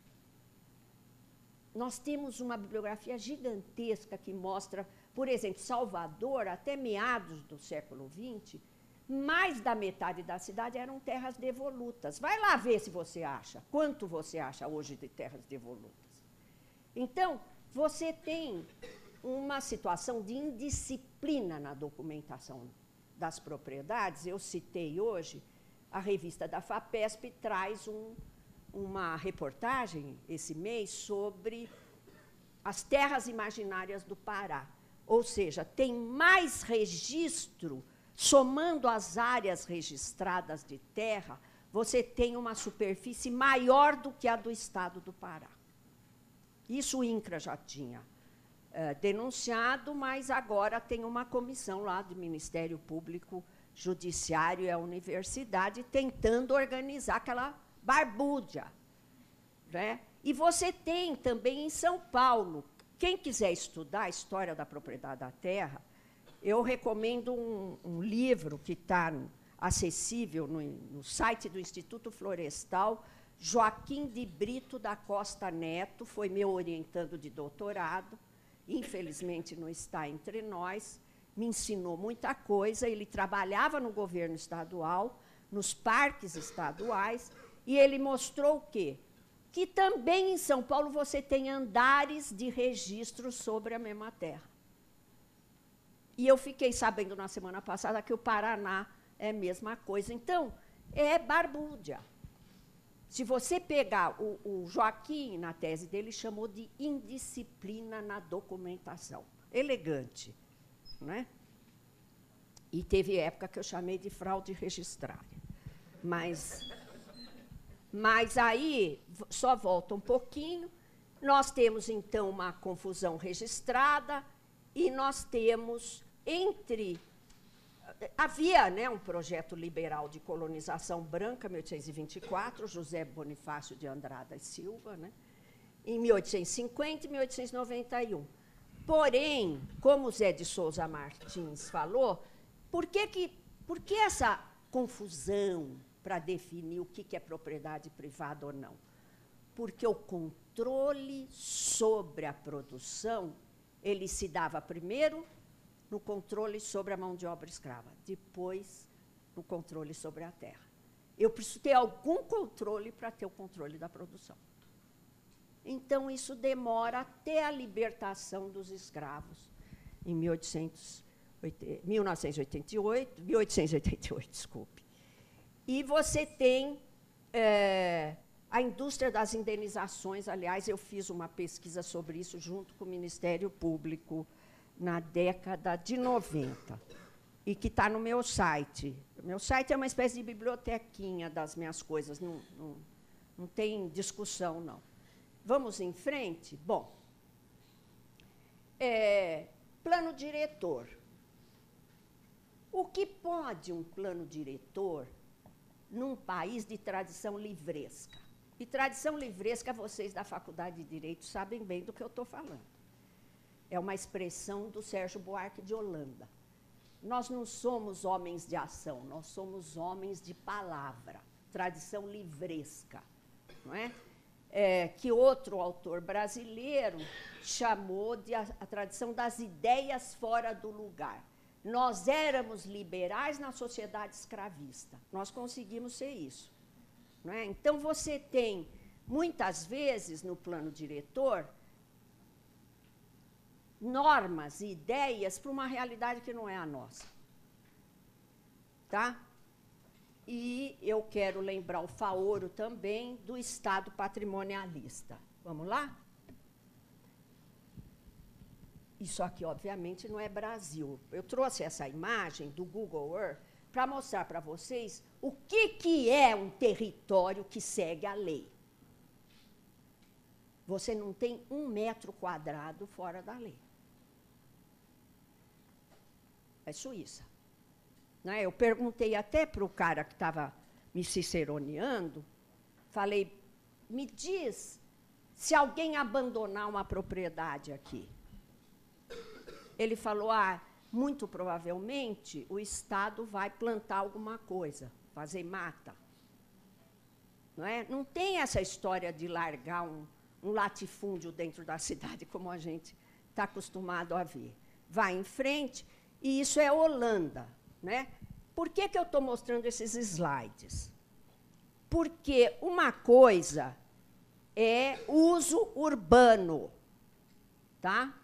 Nós temos uma bibliografia gigantesca que mostra Por exemplo, Salvador, até meados do século XX, mais da metade da cidade eram terras devolutas. Vai lá ver se você acha. Quanto você acha hoje de terras devolutas? Então, você tem uma situação de indisciplina na documentação das propriedades. Eu citei hoje, a revista da FAPESP traz um, uma reportagem esse mês sobre as terras imaginárias do Pará. Ou seja, tem mais registro somando as áreas registradas de terra, você tem uma superfície maior do que a do estado do Pará. Isso o INCRA já tinha é, denunciado, mas agora tem uma comissão lá do Ministério Público, Judiciário e a Universidade tentando organizar aquela barbúdia. Né? E você tem também em São Paulo, quem quiser estudar a história da propriedade da terra, eu recomendo um, um livro que está acessível no, no, site do Instituto Florestal. Joaquim de Brito da Costa Neto foi meu orientando de doutorado. Infelizmente não está entre nós. Me ensinou muita coisa. Ele trabalhava no governo estadual, nos parques estaduais, e ele mostrou o quê? Que também em São Paulo você tem andares de registro sobre a mesma terra. E eu fiquei sabendo na semana passada que o Paraná é a mesma coisa. Então, é barbúdia. Se você pegar o, o Joaquim, na tese dele, chamou de indisciplina na documentação. Elegante. Não é? E teve época que eu chamei de fraude registrária. Mas, mas aí, só volta um pouquinho, nós temos, então, uma confusão registrada e nós temos entre havia né, um projeto liberal de colonização branca, 1824, José Bonifácio de Andrada e Silva, né, em 1850 e 1891. Porém, como Zé de Souza Martins falou, por que, que, por que essa confusão para definir o que é propriedade privada ou não? Porque o controle sobre a produção ele se dava primeiro no controle sobre a mão de obra escrava, depois no controle sobre a terra. Eu preciso ter algum controle para ter o controle da produção. Então, isso demora até a libertação dos escravos, em 1988, 1888, desculpe. E você tem é, a indústria das indenizações. Aliás, eu fiz uma pesquisa sobre isso junto com o Ministério Público na década de 90 e que está no meu site. Meu site é uma espécie de bibliotequinha das minhas coisas, não, não, não tem discussão, não. Vamos em frente? Bom, é, plano diretor. O que pode um plano diretor num país de tradição livresca? E tradição livresca, vocês da Faculdade de Direito sabem bem do que eu estou falando é uma expressão do Sérgio Buarque de Holanda. Nós não somos homens de ação, nós somos homens de palavra, tradição livresca, não é? é que outro autor brasileiro chamou de a, a tradição das ideias fora do lugar. Nós éramos liberais na sociedade escravista, nós conseguimos ser isso. Não é? Então, você tem, muitas vezes, no plano diretor, normas e ideias para uma realidade que não é a nossa. Tá? E eu quero lembrar o Faoro também do Estado patrimonialista. Vamos lá? Isso aqui, obviamente, não é Brasil. Eu trouxe essa imagem do Google Earth para mostrar para vocês o que, que é um território que segue a lei. Você não tem um metro quadrado fora da lei. é Suíça. Né? Eu perguntei até para o cara que estava me ciceroneando, falei, me diz se alguém abandonar uma propriedade aqui. Ele falou, ah, muito provavelmente o Estado vai plantar alguma coisa, fazer mata. Não, é? não tem essa história de largar um, um latifúndio dentro da cidade como a gente está acostumado a ver. vai em frente, e isso é Holanda. Né? Por que, que eu estou mostrando esses slides? Porque uma coisa é uso urbano, tá?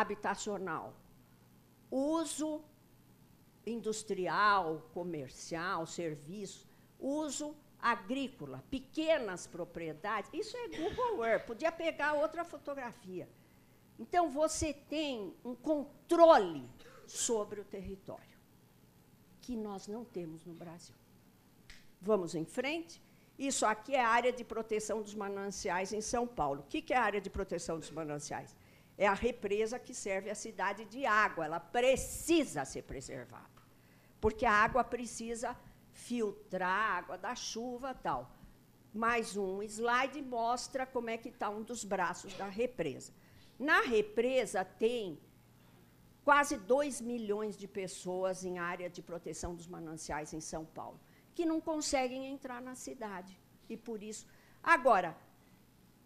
Habitacional, uso industrial, comercial, serviço, uso agrícola, pequenas propriedades. Isso é Google Earth, podia pegar outra fotografia. Então, você tem um controle sobre o território, que nós não temos no Brasil. Vamos em frente? Isso aqui é a área de proteção dos mananciais em São Paulo. O que é a área de proteção dos mananciais? É a represa que serve a cidade de água. Ela precisa ser preservada, porque a água precisa filtrar a água da chuva tal. Mais um slide mostra como é que está um dos braços da represa. Na represa tem quase 2 milhões de pessoas em área de proteção dos mananciais em São Paulo, que não conseguem entrar na cidade. E por isso. Agora,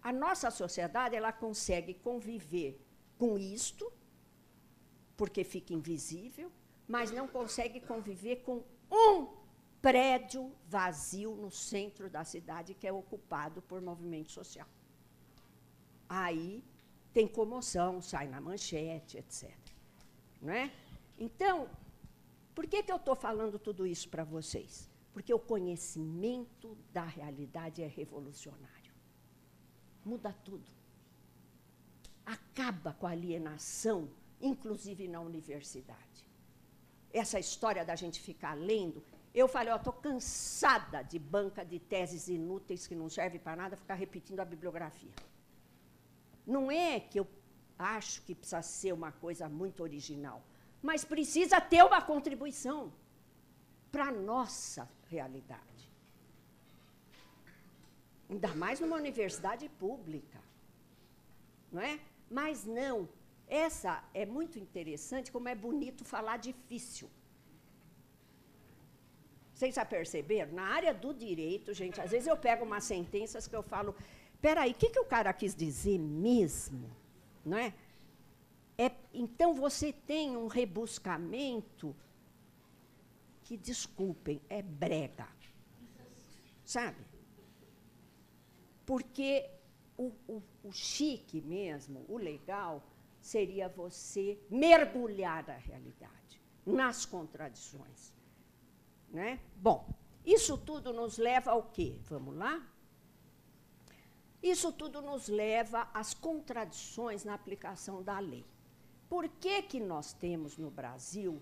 a nossa sociedade ela consegue conviver com isto, porque fica invisível, mas não consegue conviver com um prédio vazio no centro da cidade que é ocupado por movimento social. Aí tem comoção, sai na manchete, etc. Não é? Então, por que, que eu estou falando tudo isso para vocês? Porque o conhecimento da realidade é revolucionário. Muda tudo. Acaba com a alienação, inclusive na universidade. Essa história da gente ficar lendo. Eu falei, estou cansada de banca de teses inúteis que não servem para nada, ficar repetindo a bibliografia. Não é que eu acho que precisa ser uma coisa muito original, mas precisa ter uma contribuição para a nossa realidade. Ainda mais numa universidade pública. Não é? Mas não. Essa é muito interessante, como é bonito falar difícil. Vocês já perceberam? Na área do direito, gente, às vezes eu pego umas sentenças que eu falo, peraí, o que, que o cara quis dizer mesmo? Não é? é? Então você tem um rebuscamento que, desculpem, é brega. Sabe? Porque o, o, o chique mesmo, o legal, seria você mergulhar na realidade, nas contradições. Né? Bom, isso tudo nos leva ao quê? Vamos lá? Isso tudo nos leva às contradições na aplicação da lei. Por que, que nós temos no Brasil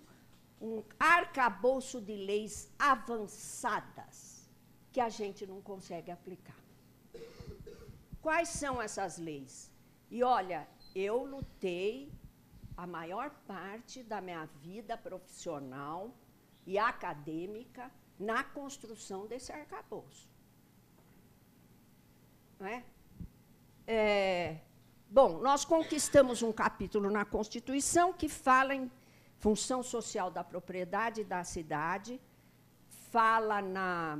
um arcabouço de leis avançadas que a gente não consegue aplicar? Quais são essas leis? E olha, eu lutei a maior parte da minha vida profissional e acadêmica na construção desse arcabouço. Não é? É, bom, nós conquistamos um capítulo na Constituição que fala em função social da propriedade da cidade, fala na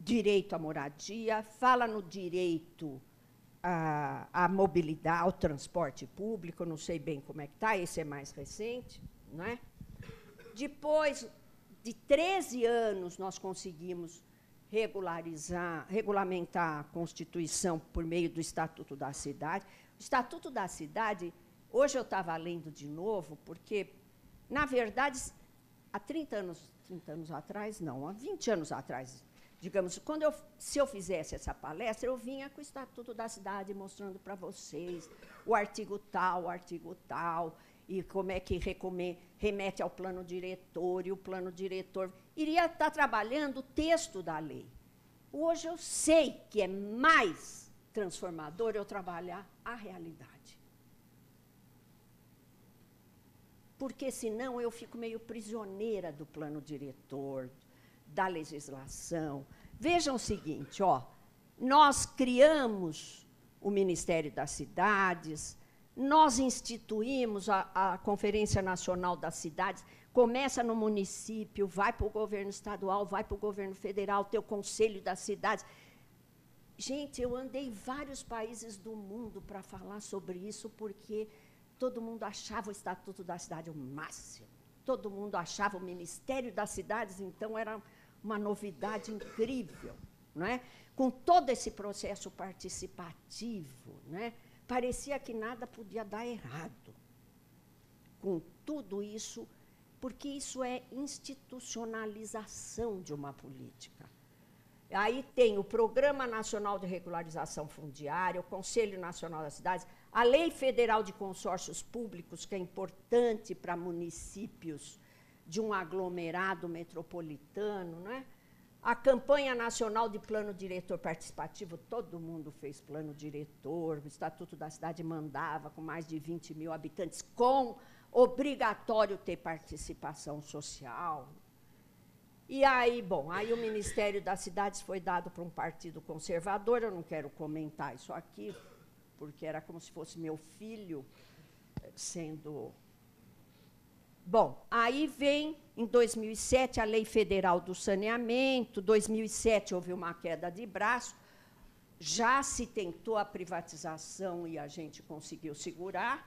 direito à moradia, fala no direito à, à mobilidade, ao transporte público, não sei bem como é que está, esse é mais recente. Não é? Depois de 13 anos, nós conseguimos regularizar, regulamentar a Constituição por meio do Estatuto da Cidade. O Estatuto da Cidade, hoje eu estava lendo de novo, porque, na verdade, há 30 anos, 30 anos atrás, não, há 20 anos atrás, digamos, quando eu, se eu fizesse essa palestra, eu vinha com o Estatuto da Cidade mostrando para vocês o artigo tal, o artigo tal, e como é que remete ao plano diretor, e o plano diretor iria estar trabalhando o texto da lei. Hoje eu sei que é mais transformador eu trabalhar a realidade. Porque senão eu fico meio prisioneira do plano diretor, da legislação. Vejam o seguinte, ó, nós criamos o Ministério das Cidades, nós instituímos a, a Conferência Nacional das Cidades, começa no município, vai para o governo estadual, vai para o governo federal, tem o Conselho das Cidades. Gente, eu andei em vários países do mundo para falar sobre isso, porque todo mundo achava o Estatuto da Cidade o máximo. Todo mundo achava o Ministério das Cidades, então, era uma novidade incrível. Não é? Com todo esse processo participativo, não é? parecia que nada podia dar errado. Com tudo isso, porque isso é institucionalização de uma política. Aí tem o Programa Nacional de Regularização Fundiária, o Conselho Nacional das Cidades, a Lei Federal de Consórcios Públicos, que é importante para municípios de um aglomerado metropolitano, não é? A campanha nacional de plano diretor participativo, todo mundo fez plano diretor, o Estatuto da Cidade mandava, com mais de 20 mil habitantes, com obrigatório ter participação social. E aí, bom, aí o Ministério das Cidades foi dado para um partido conservador, eu não quero comentar isso aqui, porque era como se fosse meu filho eh, sendo Bom, aí vem em 2007 a Lei Federal do Saneamento, 2007 houve uma queda de braço, já se tentou a privatização e a gente conseguiu segurar.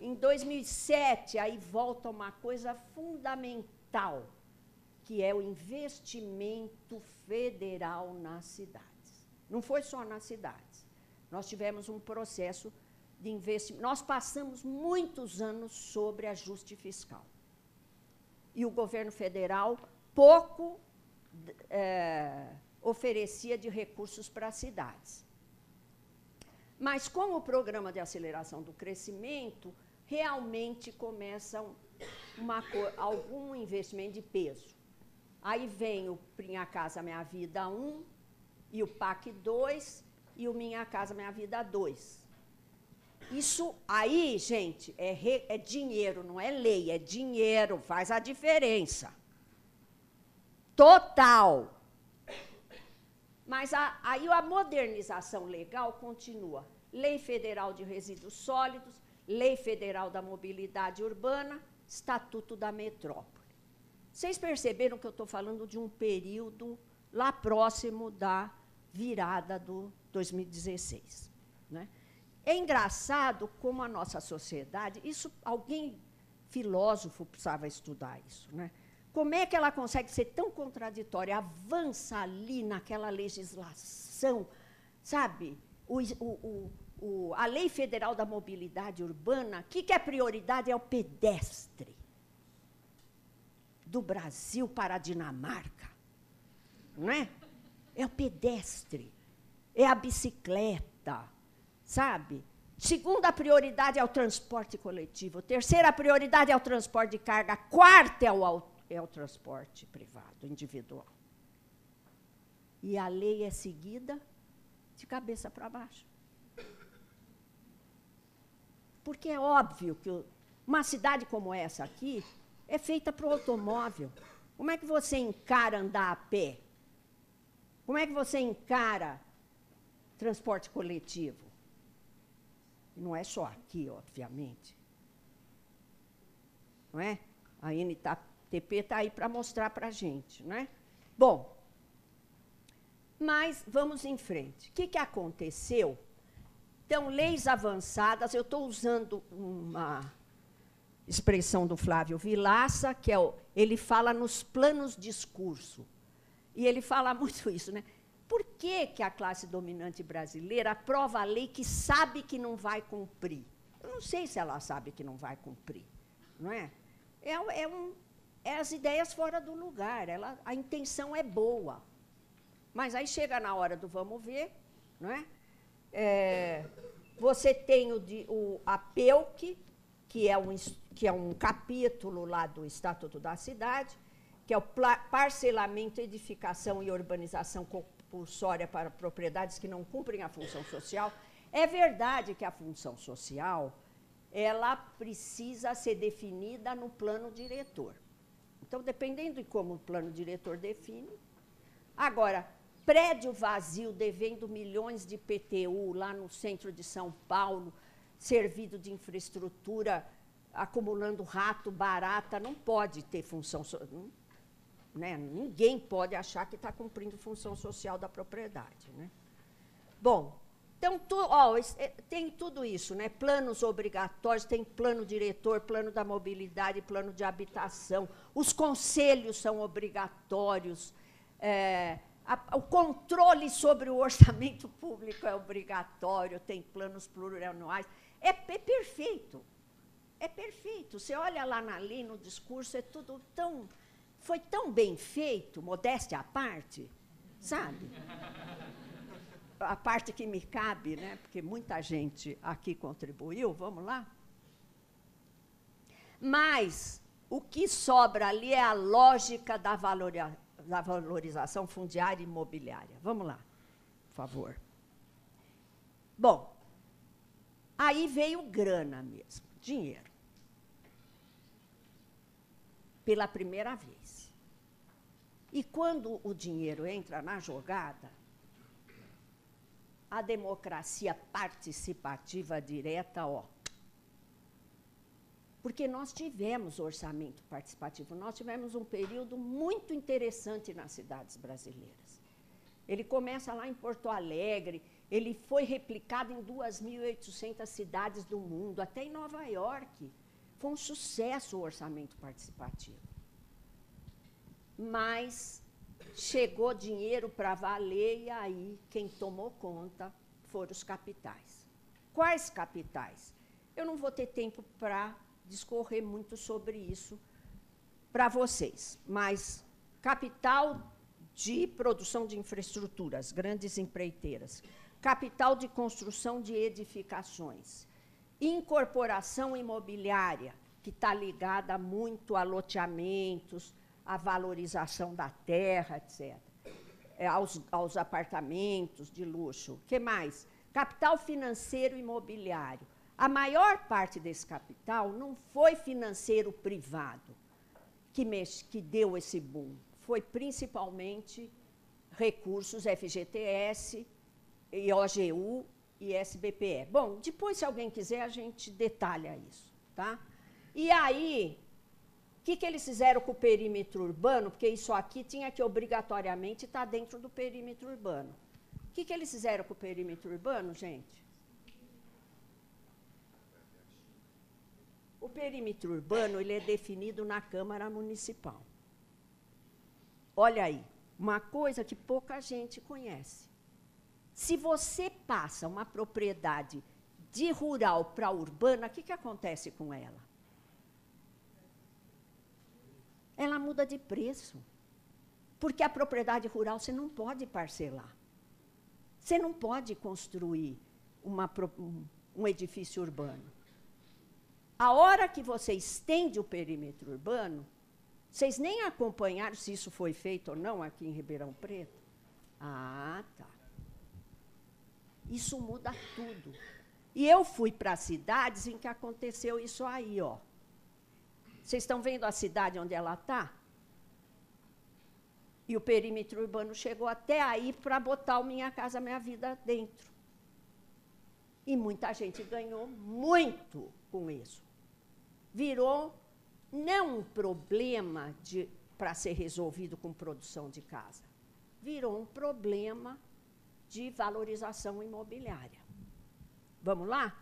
Em 2007, aí volta uma coisa fundamental, que é o investimento federal nas cidades. Não foi só nas cidades. Nós tivemos um processo de investimento. Nós passamos muitos anos sobre ajuste fiscal. E o governo federal pouco é, oferecia de recursos para as cidades. Mas com o programa de aceleração do crescimento, realmente começa uma, algum investimento de peso. Aí vem o Minha Casa Minha Vida 1 e o PAC 2 e o Minha Casa Minha Vida 2. Isso aí, gente, é, re, é dinheiro, não é lei, é dinheiro, faz a diferença. Total. Mas a, aí a modernização legal continua. Lei Federal de Resíduos Sólidos, Lei Federal da Mobilidade Urbana, Estatuto da Metrópole. Vocês perceberam que eu estou falando de um período lá próximo da virada do 2016. Né? É engraçado como a nossa sociedade, isso alguém filósofo precisava estudar isso, né? Como é que ela consegue ser tão contraditória, avança ali naquela legislação, sabe? O, o, o, a Lei Federal da Mobilidade Urbana, o que, que é prioridade? É o pedestre. Do Brasil para a Dinamarca. Não é? É o pedestre. É a bicicleta sabe? Segunda prioridade é o transporte coletivo. Terceira prioridade é o transporte de carga. Quarta é o, é o transporte privado, individual. E a lei é seguida de cabeça para baixo. Porque é óbvio que uma cidade como essa aqui é feita para o automóvel. Como é que você encara andar a pé? Como é que você encara transporte coletivo? Não é só aqui, obviamente. Não é? A NTP está aí para mostrar para a gente, não é? Bom, mas vamos em frente. O que, que aconteceu? Então, leis avançadas, eu estou usando uma expressão do Flávio Vilaça, que é o, ele fala nos planos discurso. E ele fala muito isso, né? Que, que a classe dominante brasileira aprova a lei que sabe que não vai cumprir? Eu não sei se ela sabe que não vai cumprir, não é? É, é, um, é as ideias fora do lugar, ela, a intenção é boa. Mas aí chega na hora do vamos ver, não é? é você tem o, de, o a PEUC, que é, um, que é um capítulo lá do Estatuto da Cidade, que é o parcelamento, edificação e urbanização compulsória para propriedades que não cumprem a função social. É verdade que a função social ela precisa ser definida no plano diretor. Então, dependendo de como o plano diretor define. Agora, prédio vazio devendo milhões de PTU lá no centro de São Paulo, servido de infraestrutura, acumulando rato, barata, não pode ter função. Né? Ninguém pode achar que está cumprindo função social da propriedade. Né? Bom, Então, tu, ó, é, tem tudo isso, né? Planos obrigatórios, tem plano diretor, plano da mobilidade, plano de habitação. Os conselhos são obrigatórios. É, a, o controle sobre o orçamento público é obrigatório, tem planos plurianuais. É, é perfeito. É perfeito. Você olha lá na lei, no discurso, é tudo tão. Foi tão bem feito, modéstia à parte, sabe? a parte que me cabe, né, porque muita gente aqui contribuiu, vamos lá? Mas o que sobra ali é a lógica da, da valorização fundiária e imobiliária. Vamos lá, por favor. Bom, aí veio grana mesmo, dinheiro. Pela primeira vez. E quando o dinheiro entra na jogada, a democracia participativa direta, ó. Porque nós tivemos orçamento participativo, nós tivemos um período muito interessante nas cidades brasileiras. Ele começa lá em Porto Alegre, ele foi replicado em 2.800 cidades do mundo, até em Nova York. Foi um sucesso o orçamento participativo. Mas chegou dinheiro para valer e aí quem tomou conta foram os capitais. Quais capitais? Eu não vou ter tempo para discorrer muito sobre isso para vocês, mas capital de produção de infraestruturas, grandes empreiteiras, capital de construção de edificações, incorporação imobiliária, que está ligada muito a loteamentos, a valorização da terra, etc. É, aos, aos apartamentos de luxo. O que mais? Capital financeiro imobiliário. A maior parte desse capital não foi financeiro privado que, que deu esse boom. Foi principalmente recursos FGTS, IOGU e SBPE. Bom, depois, se alguém quiser, a gente detalha isso. Tá? E aí, o que, que eles fizeram com o perímetro urbano? Porque isso aqui tinha que obrigatoriamente estar dentro do perímetro urbano. O que, que eles fizeram com o perímetro urbano, gente? O perímetro urbano ele é definido na Câmara Municipal. Olha aí, uma coisa que pouca gente conhece. Se você passa uma propriedade de rural para urbana, o que, que acontece com ela? Ela muda de preço. Porque a propriedade rural você não pode parcelar. Você não pode construir uma, um edifício urbano. A hora que você estende o perímetro urbano, vocês nem acompanharam se isso foi feito ou não aqui em Ribeirão Preto? Ah, tá. Isso muda tudo. E eu fui para cidades em que aconteceu isso aí, ó. Vocês estão vendo a cidade onde ela está? E o perímetro urbano chegou até aí para botar o Minha Casa Minha Vida dentro. E muita gente ganhou muito com isso. Virou não um problema para ser resolvido com produção de casa, virou um problema de valorização imobiliária. Vamos lá?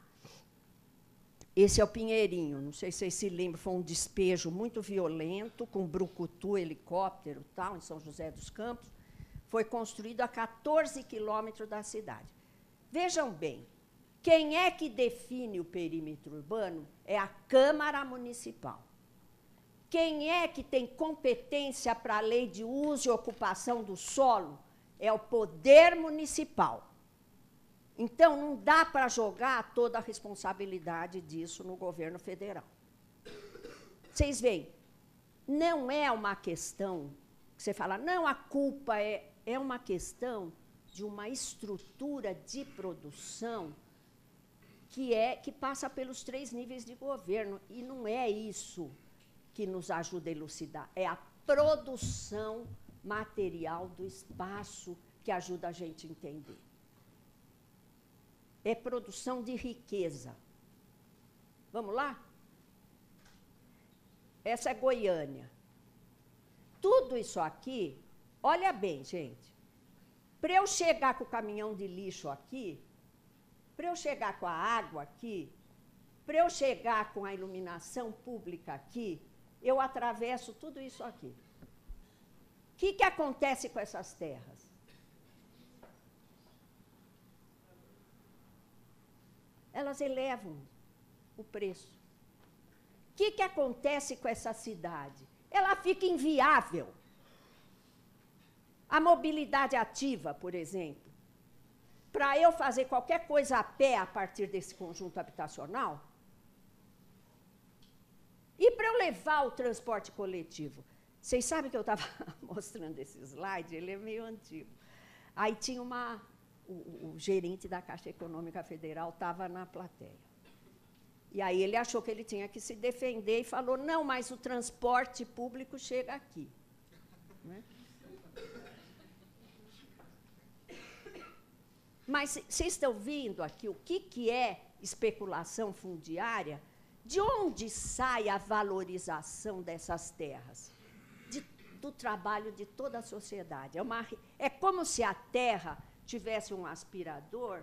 Esse é o Pinheirinho, não sei se vocês se lembram, foi um despejo muito violento, com brucutu, helicóptero, tal, em São José dos Campos. Foi construído a 14 quilômetros da cidade. Vejam bem, quem é que define o perímetro urbano é a Câmara Municipal. Quem é que tem competência para a lei de uso e ocupação do solo é o Poder Municipal. Então, não dá para jogar toda a responsabilidade disso no governo federal. Vocês veem, não é uma questão que você fala, não, a culpa é, é uma questão de uma estrutura de produção que é que passa pelos três níveis de governo. E não é isso que nos ajuda a elucidar, é a produção material do espaço que ajuda a gente a entender é produção de riqueza. Vamos lá? Essa é Goiânia. Tudo isso aqui, olha bem, gente. Para eu chegar com o caminhão de lixo aqui, para eu chegar com a água aqui, para eu chegar com a iluminação pública aqui, eu atravesso tudo isso aqui. O que, que acontece com essas terras? Elas elevam o preço. O que, que acontece com essa cidade? Ela fica inviável. A mobilidade ativa, por exemplo, para eu fazer qualquer coisa a pé a partir desse conjunto habitacional, e para eu levar o transporte coletivo. Vocês sabem que eu estava mostrando esse slide, ele é meio antigo. Aí tinha uma. O, o gerente da Caixa Econômica Federal estava na plateia. E aí ele achou que ele tinha que se defender e falou: não, mas o transporte público chega aqui. Né? Mas vocês estão vendo aqui o que, que é especulação fundiária? De onde sai a valorização dessas terras? De, do trabalho de toda a sociedade. É, uma, é como se a terra tivesse um aspirador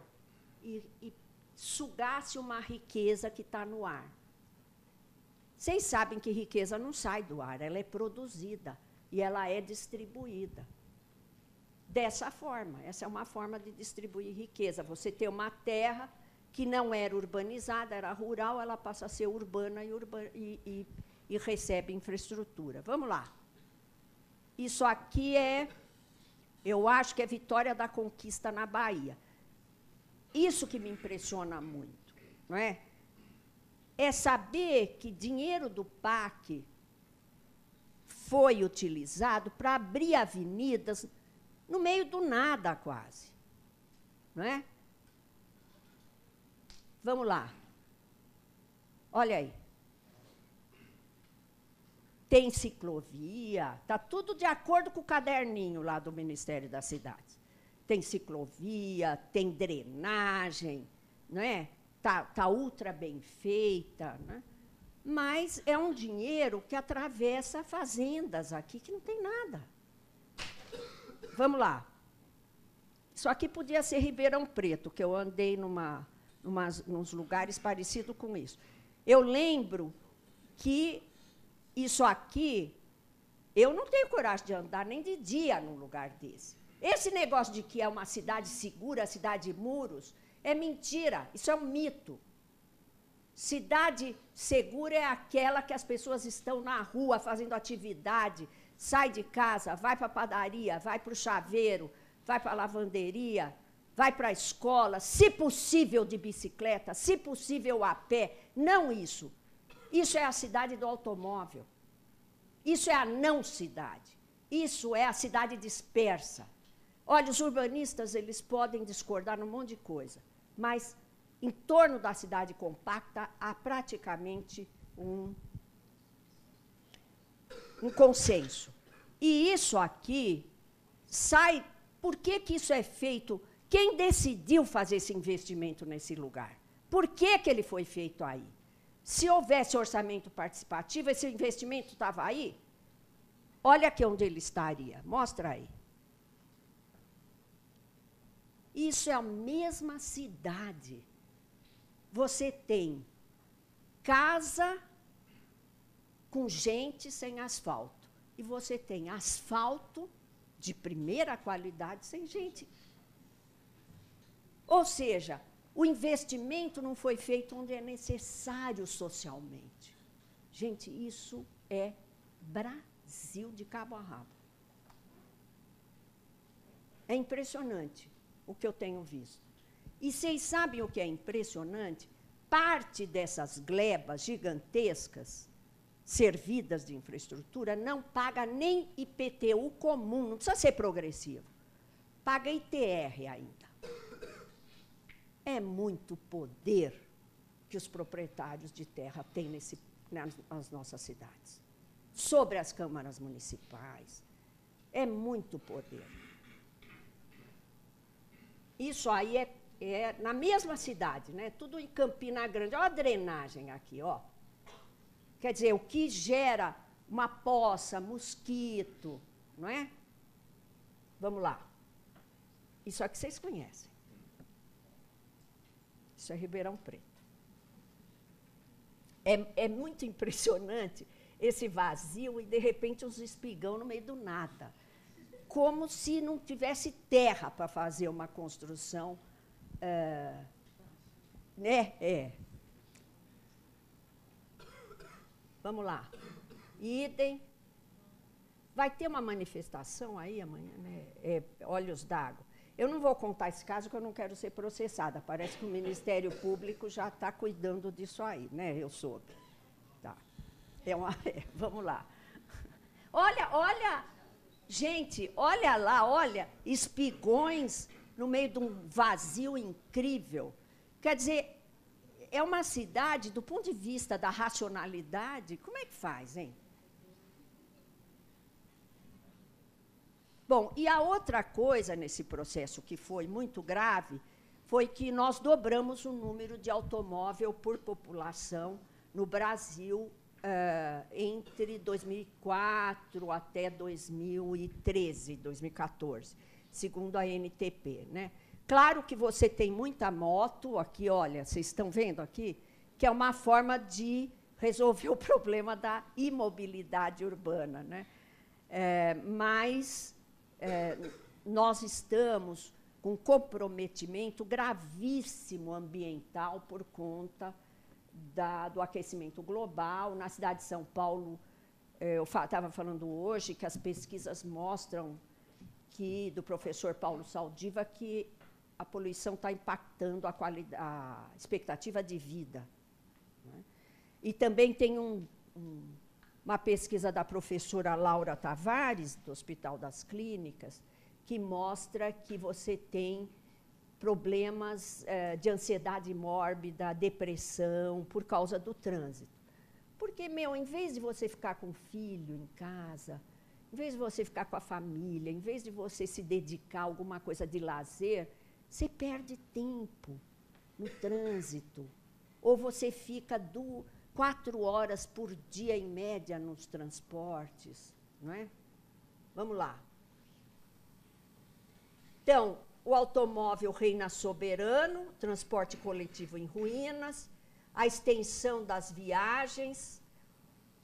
e, e sugasse uma riqueza que está no ar. Vocês sabem que riqueza não sai do ar, ela é produzida e ela é distribuída dessa forma. Essa é uma forma de distribuir riqueza. Você tem uma terra que não era urbanizada, era rural, ela passa a ser urbana e, urba e, e, e recebe infraestrutura. Vamos lá. Isso aqui é, eu acho que é vitória da conquista na Bahia. Isso que me impressiona muito, não é? É saber que dinheiro do PAC foi utilizado para abrir avenidas no meio do nada quase. Não é? Vamos lá. Olha aí. Tem ciclovia, está tudo de acordo com o caderninho lá do Ministério das Cidades. Tem ciclovia, tem drenagem, não é? Está tá ultra bem feita, né? mas é um dinheiro que atravessa fazendas aqui que não tem nada. Vamos lá. Isso aqui podia ser Ribeirão Preto, que eu andei numa, numa, nos lugares parecidos com isso. Eu lembro que isso aqui, eu não tenho coragem de andar nem de dia num lugar desse. Esse negócio de que é uma cidade segura, cidade de muros, é mentira, isso é um mito. Cidade segura é aquela que as pessoas estão na rua fazendo atividade, sai de casa, vai para a padaria, vai para o chaveiro, vai para a lavanderia, vai para a escola, se possível de bicicleta, se possível a pé. Não isso. Isso é a cidade do automóvel. Isso é a não cidade. Isso é a cidade dispersa. Olha, os urbanistas eles podem discordar num monte de coisa, mas em torno da cidade compacta há praticamente um um consenso. E isso aqui sai. Por que, que isso é feito? Quem decidiu fazer esse investimento nesse lugar? Por que, que ele foi feito aí? Se houvesse orçamento participativo, esse investimento estava aí? Olha aqui onde ele estaria. Mostra aí. Isso é a mesma cidade. Você tem casa com gente sem asfalto. E você tem asfalto de primeira qualidade sem gente. Ou seja, o investimento não foi feito onde é necessário socialmente. Gente, isso é Brasil de cabo a rabo. É impressionante o que eu tenho visto. E vocês sabem o que é impressionante? Parte dessas glebas gigantescas servidas de infraestrutura não paga nem IPTU comum, não precisa ser progressivo. Paga ITR ainda. É muito poder que os proprietários de terra têm nesse, nas nossas cidades. Sobre as câmaras municipais. É muito poder. Isso aí é, é na mesma cidade, né? tudo em Campina Grande. Olha a drenagem aqui, ó. Quer dizer, o que gera uma poça, mosquito, não é? Vamos lá. Isso aqui vocês conhecem. Isso é Ribeirão Preto. É, é muito impressionante esse vazio e, de repente, os espigão no meio do nada. Como se não tivesse terra para fazer uma construção. É, né? É. Vamos lá. Idem. Vai ter uma manifestação aí amanhã, né? É, olhos d'água. Eu não vou contar esse caso, porque eu não quero ser processada. Parece que o Ministério Público já está cuidando disso aí, né? Eu soube. Tá. É uma, é, vamos lá. Olha, olha, gente, olha lá, olha, espigões no meio de um vazio incrível. Quer dizer, é uma cidade, do ponto de vista da racionalidade, como é que faz, hein? Bom, e a outra coisa nesse processo que foi muito grave foi que nós dobramos o número de automóvel por população no Brasil uh, entre 2004 até 2013, 2014, segundo a NTP. Né? Claro que você tem muita moto, aqui, olha, vocês estão vendo aqui, que é uma forma de resolver o problema da imobilidade urbana. Né? É, mas é, nós estamos com comprometimento gravíssimo ambiental por conta da, do aquecimento global. Na cidade de São Paulo, é, eu estava falando hoje que as pesquisas mostram que do professor Paulo Saldiva que a poluição está impactando a, a, expectativa de vida. Né? E também tem um, um uma pesquisa da professora Laura Tavares, do Hospital das Clínicas, que mostra que você tem problemas eh, de ansiedade mórbida, depressão, por causa do trânsito. Porque, meu, em vez de você ficar com o filho em casa, em vez de você ficar com a família, em vez de você se dedicar a alguma coisa de lazer, você perde tempo no trânsito. Ou você fica do, quatro horas por dia, em média, nos transportes. Não é? Vamos lá. Então, o automóvel reina soberano, transporte coletivo em ruínas, a extensão das viagens,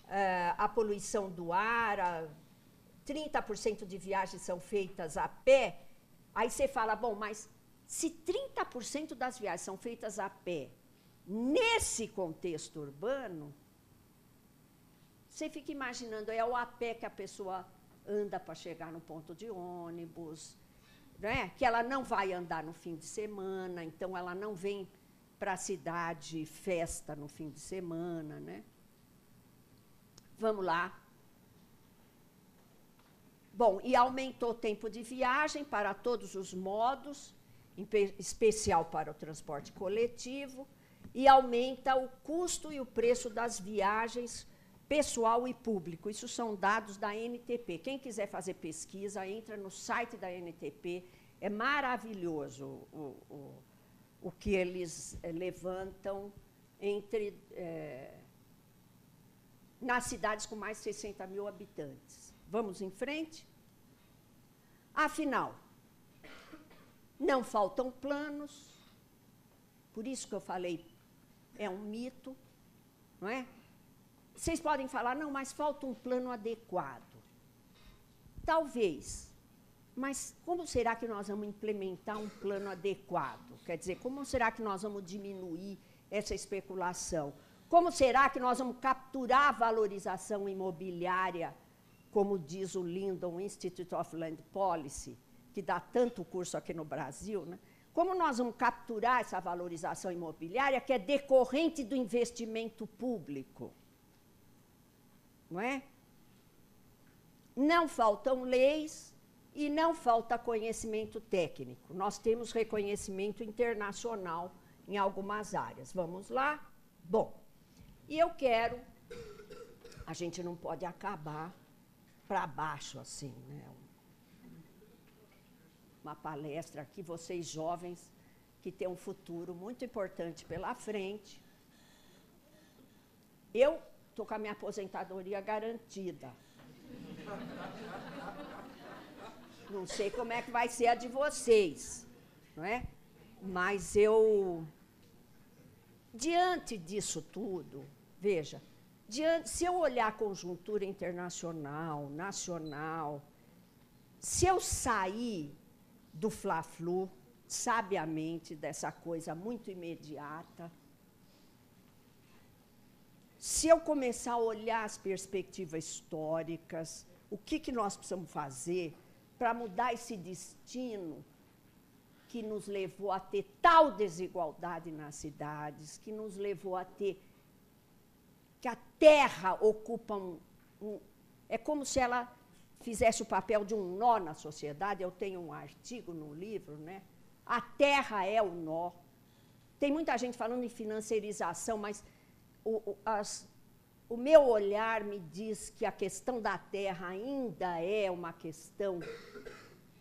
eh, a poluição do ar, a 30% de viagens são feitas a pé. Aí você fala, bom, mas se 30% das viagens são feitas a pé Nesse contexto urbano, você fica imaginando, é o a pé que a pessoa anda para chegar no ponto de ônibus, né? que ela não vai andar no fim de semana, então ela não vem para a cidade festa no fim de semana. Né? Vamos lá. Bom, e aumentou o tempo de viagem para todos os modos, em especial para o transporte coletivo e aumenta o custo e o preço das viagens pessoal e público. Isso são dados da NTP. Quem quiser fazer pesquisa, entra no site da NTP. É maravilhoso o, o, o que eles eh, levantam entre é, nas cidades com mais de 60 mil habitantes. Vamos em frente? Afinal, não faltam planos. Por isso que eu falei é um mito, não é? Vocês podem falar, não, mas falta um plano adequado. Talvez. Mas como será que nós vamos implementar um plano adequado? Quer dizer, como será que nós vamos diminuir essa especulação? Como será que nós vamos capturar a valorização imobiliária, como diz o Lyndon Institute of Land Policy, que dá tanto curso aqui no Brasil, né? Como nós vamos capturar essa valorização imobiliária que é decorrente do investimento público? Não é? Não faltam leis e não falta conhecimento técnico. Nós temos reconhecimento internacional em algumas áreas. Vamos lá? Bom, e eu quero. A gente não pode acabar para baixo assim, né? Uma palestra aqui, vocês jovens, que têm um futuro muito importante pela frente. Eu estou com a minha aposentadoria garantida. Não sei como é que vai ser a de vocês, não é? Mas eu diante disso tudo, veja, diante, se eu olhar a conjuntura internacional, nacional, se eu sair do Fla-Flu, sabiamente, dessa coisa muito imediata, se eu começar a olhar as perspectivas históricas, o que, que nós precisamos fazer para mudar esse destino que nos levou a ter tal desigualdade nas cidades, que nos levou a ter que a terra ocupa um, um é como se ela fizesse o papel de um nó na sociedade. Eu tenho um artigo no livro, né? A terra é o nó. Tem muita gente falando em financiarização, mas o, o, as, o meu olhar me diz que a questão da terra ainda é uma questão.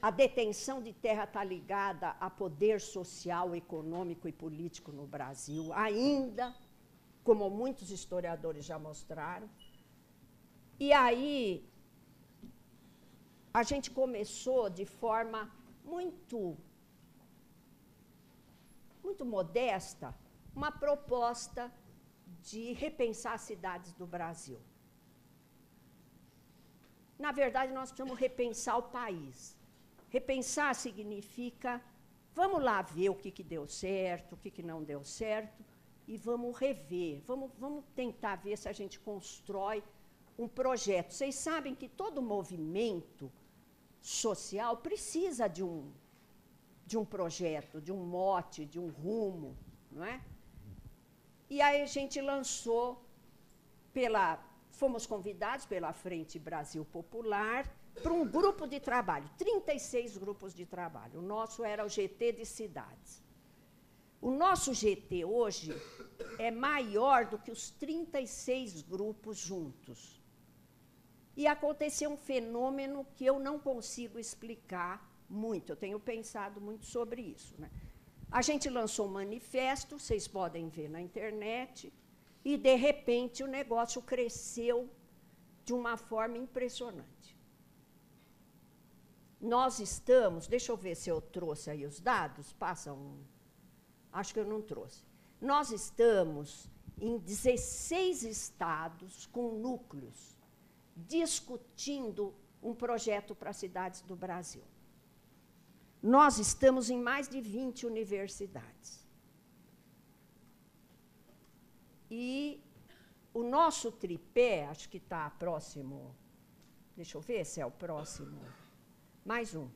A detenção de terra está ligada a poder social, econômico e político no Brasil, ainda, como muitos historiadores já mostraram. E aí, a gente começou de forma muito muito modesta, uma proposta de repensar as cidades do Brasil. Na verdade, nós precisamos repensar o país. Repensar significa, vamos lá ver o que, que deu certo, o que, que não deu certo, e vamos rever, vamos, vamos tentar ver se a gente constrói um projeto. Vocês sabem que todo movimento social precisa de um, de um projeto, de um mote, de um rumo, não é? E aí a gente lançou pela fomos convidados pela Frente Brasil Popular para um grupo de trabalho, 36 grupos de trabalho. O nosso era o GT de cidades. O nosso GT hoje é maior do que os 36 grupos juntos. E aconteceu um fenômeno que eu não consigo explicar muito. Eu tenho pensado muito sobre isso. Né? A gente lançou um manifesto, vocês podem ver na internet, e de repente o negócio cresceu de uma forma impressionante. Nós estamos, deixa eu ver se eu trouxe aí os dados, passa um. Acho que eu não trouxe. Nós estamos em 16 estados com núcleos discutindo um projeto para as cidades do Brasil. Nós estamos em mais de 20 universidades. E o nosso tripé, acho que está próximo. Deixa eu ver se é o próximo. Mais um.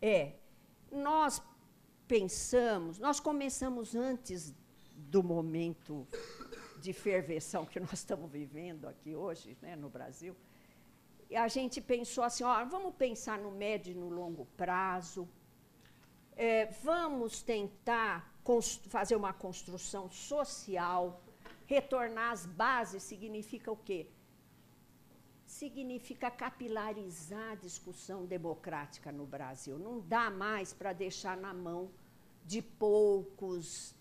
É, nós pensamos, nós começamos antes do momento de ferveção que nós estamos vivendo aqui hoje, né, no Brasil a gente pensou assim, ó, vamos pensar no médio e no longo prazo, é, vamos tentar fazer uma construção social, retornar às bases significa o quê? Significa capilarizar a discussão democrática no Brasil. Não dá mais para deixar na mão de poucos.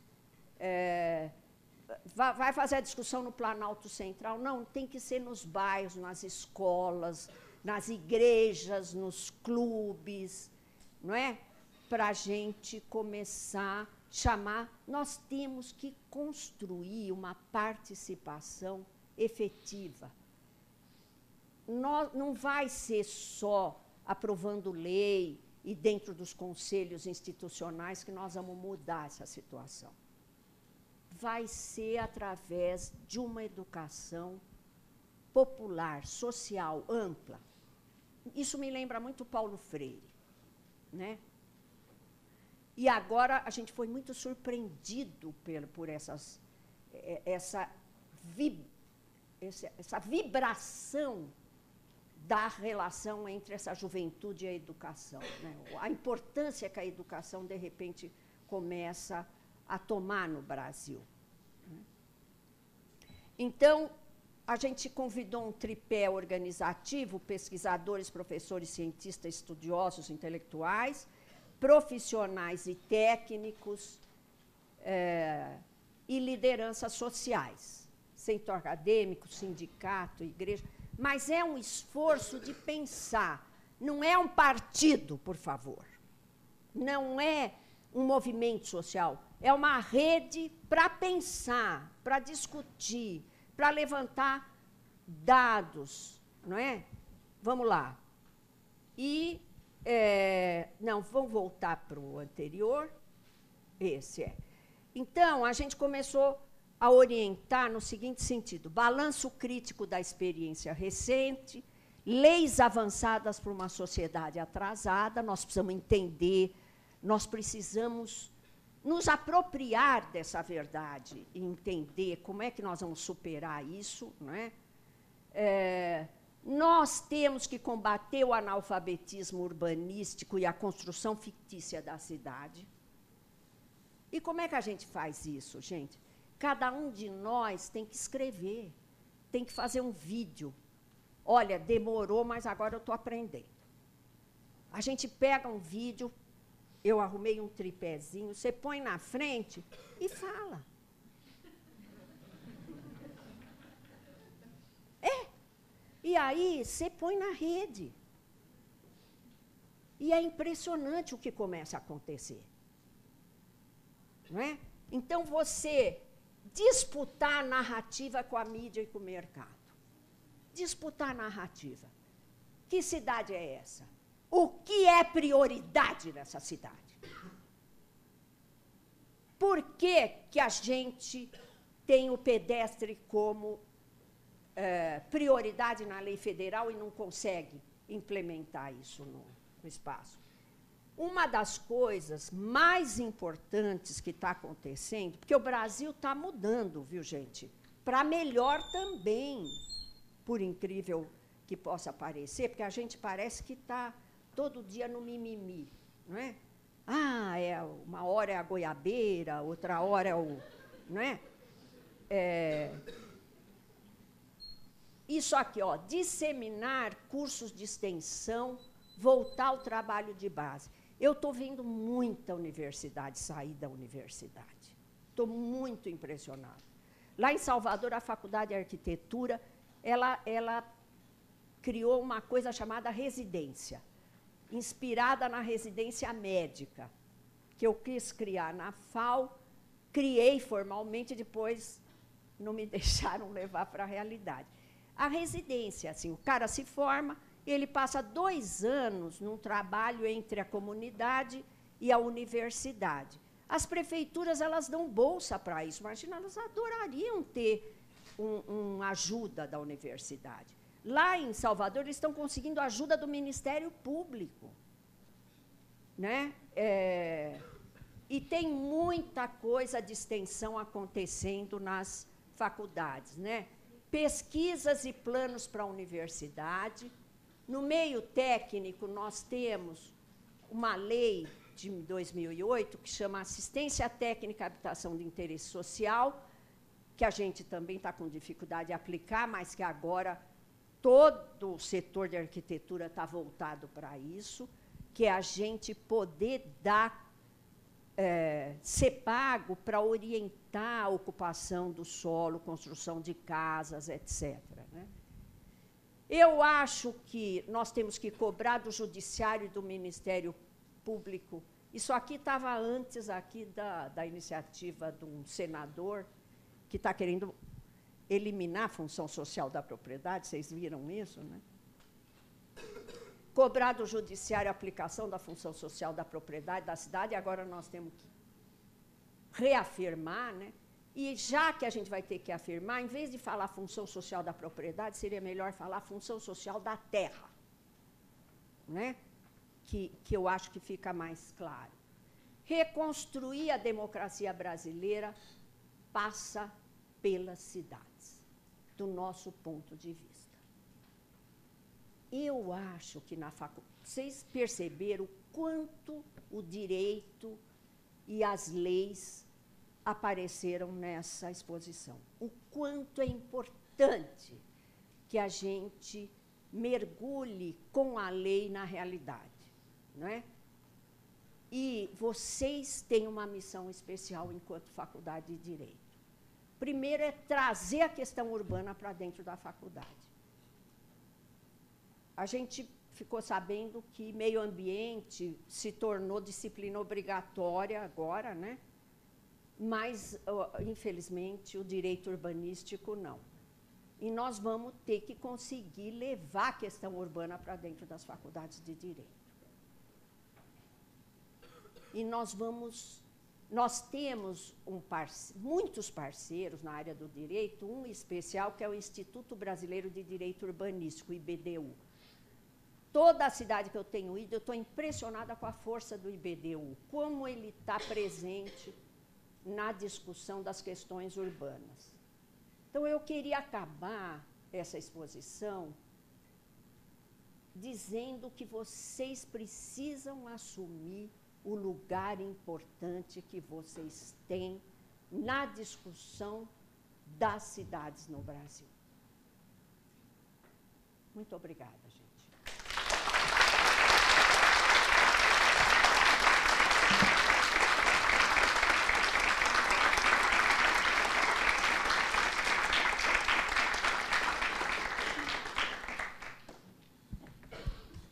É, vai fazer a discussão no Planalto Central? Não, tem que ser nos bairros, nas escolas, nas igrejas, nos clubes, não é? Para a gente começar a chamar, nós temos que construir uma participação efetiva. Não vai ser só aprovando lei e dentro dos conselhos institucionais que nós vamos mudar essa situação vai ser através de uma educação popular, social, ampla. Isso me lembra muito Paulo Freire, né? E agora a gente foi muito surpreendido por, essas, é, essa, essa vibração da relação entre essa juventude e a educação. Né? A importância que a educação, de repente, começa a tomar no Brasil. Então, a gente convidou um tripé organizativo, pesquisadores, professores, cientistas, estudiosos, intelectuais, profissionais e técnicos é, e lideranças sociais, setor acadêmico, sindicato, igreja. Mas é um esforço de pensar, não é um partido, por favor, não é um movimento social, é uma rede para pensar, para discutir, para levantar dados, não é? Vamos lá. E é, não, vamos voltar para o anterior. Esse é. Então, a gente começou a orientar no seguinte sentido: balanço crítico da experiência recente, leis avançadas para uma sociedade atrasada, nós precisamos entender, nós precisamos nos apropriar dessa verdade e entender como é que nós vamos superar isso, não é? é nós temos que combater o analfabetismo urbanístico e a construção fictícia da cidade. E como é que a gente faz isso, gente? Cada um de nós tem que escrever, tem que fazer um vídeo. Olha, demorou, mas agora eu estou aprendendo. A gente pega um vídeo, eu arrumei um tripézinho, você põe na frente e fala. E aí você põe na rede. E é impressionante o que começa a acontecer. Não é? Então você disputar a narrativa com a mídia e com o mercado. Disputar a narrativa. Que cidade é essa? O que é prioridade nessa cidade? Por que, que a gente tem o pedestre como é, prioridade na lei federal e não consegue implementar isso no, no espaço. Uma das coisas mais importantes que está acontecendo, porque o Brasil está mudando, viu, gente? Para melhor também, por incrível que possa parecer, porque a gente parece que está todo dia no mimimi, não é? Ah, é, uma hora é a goiabeira, outra hora é o. Não é? é isso aqui, ó, disseminar cursos de extensão, voltar ao trabalho de base. Eu estou vendo muita universidade sair da universidade. Estou muito impressionada. Lá em Salvador, a Faculdade de Arquitetura, ela, ela criou uma coisa chamada residência, inspirada na residência médica, que eu quis criar na FAO, criei formalmente, depois não me deixaram levar para a realidade a residência. Assim, o cara se forma, ele passa dois anos num trabalho entre a comunidade e a universidade. As prefeituras elas dão bolsa para isso. Imagina, elas adorariam ter uma um ajuda da universidade. Lá em Salvador, eles estão conseguindo ajuda do Ministério Público. Né? É, e tem muita coisa de extensão acontecendo nas faculdades. Né? pesquisas e planos para a universidade. No meio técnico, nós temos uma lei de 2008 que chama Assistência Técnica à Habitação de Interesse Social, que a gente também está com dificuldade de aplicar, mas que agora todo o setor de arquitetura está voltado para isso, que é a gente poder dar é, ser pago para orientar a ocupação do solo, construção de casas, etc. Né? Eu acho que nós temos que cobrar do Judiciário e do Ministério Público. Isso aqui estava antes aqui da, da iniciativa de um senador que está querendo eliminar a função social da propriedade. Vocês viram isso, né? cobrar do judiciário a aplicação da função social da propriedade da cidade, e agora nós temos que reafirmar, né? E já que a gente vai ter que afirmar, em vez de falar função social da propriedade, seria melhor falar função social da terra, né? Que, que eu acho que fica mais claro. Reconstruir a democracia brasileira passa pelas cidades, do nosso ponto de vista. Eu acho que na faculdade. Vocês perceberam quanto o direito e as leis apareceram nessa exposição. O quanto é importante que a gente mergulhe com a lei na realidade, não é? E vocês têm uma missão especial enquanto faculdade de direito. Primeiro é trazer a questão urbana para dentro da faculdade a gente ficou sabendo que meio ambiente se tornou disciplina obrigatória agora, né? mas, infelizmente, o direito urbanístico não. E nós vamos ter que conseguir levar a questão urbana para dentro das faculdades de direito. E nós vamos nós temos um muitos parceiros na área do direito, um especial que é o Instituto Brasileiro de Direito Urbanístico, IBDU. Toda a cidade que eu tenho ido, eu estou impressionada com a força do IBDU, como ele está presente na discussão das questões urbanas. Então, eu queria acabar essa exposição dizendo que vocês precisam assumir o lugar importante que vocês têm na discussão das cidades no Brasil. Muito obrigada, gente.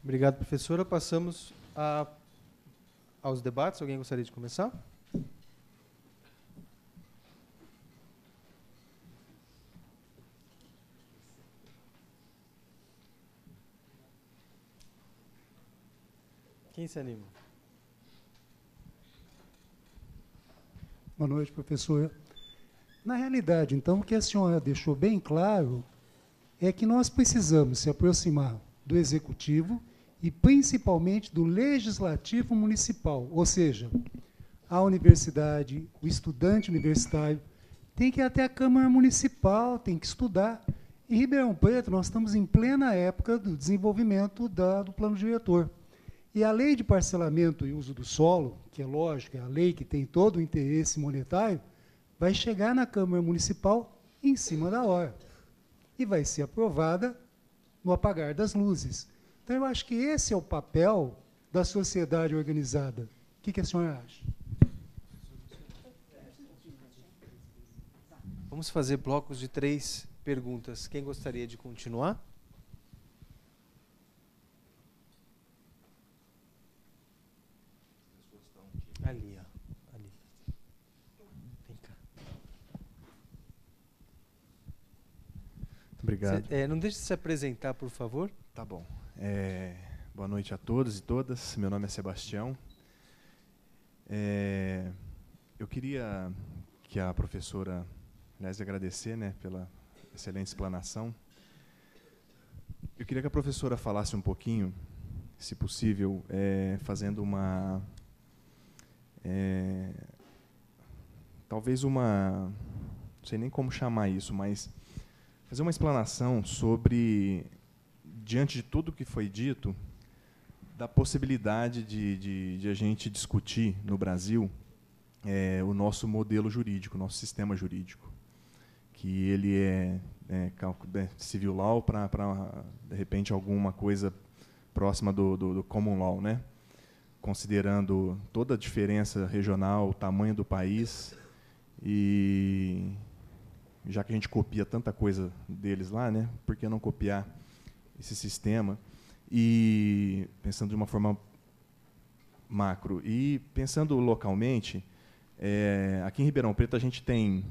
Obrigado, professora. Passamos a aos debates. Alguém gostaria de começar? Quem se anima? Boa noite, professor. Na realidade, então, o que a senhora deixou bem claro é que nós precisamos se aproximar do executivo e principalmente do legislativo municipal, ou seja, a universidade, o estudante universitário tem que ir até a Câmara Municipal, tem que estudar. Em Ribeirão Preto, nós estamos em plena época do desenvolvimento da, do plano diretor. E a lei de parcelamento e uso do solo, que é lógico, é a lei que tem todo o interesse monetário, vai chegar na Câmara Municipal em cima da hora. E vai ser aprovada no apagar das luzes. Então, eu acho que esse é o papel da sociedade organizada. O que, que a senhora acha? Vamos fazer blocos de três perguntas. Quem gostaria de continuar? Ali, ó. Ali. Vem cá. Obrigado. Cê, é, não deixe de se apresentar, por favor. Tá bom. É, boa noite a todos e todas. Meu nome é Sebastião. É, eu queria que a professora, aliás, agradecer né, pela excelente explanação. Eu queria que a professora falasse um pouquinho, se possível, é, fazendo uma. É, talvez uma. Não sei nem como chamar isso, mas fazer uma explanação sobre diante de tudo que foi dito, da possibilidade de, de, de a gente discutir no Brasil é, o nosso modelo jurídico, nosso sistema jurídico, que ele é, é, é civil law para, de repente, alguma coisa próxima do, do, do common law, né? considerando toda a diferença regional, o tamanho do país e já que a gente copia tanta coisa deles lá, né? Por que não copiar esse sistema e pensando de uma forma macro. E pensando localmente é, aqui em Ribeirão Preto a gente tem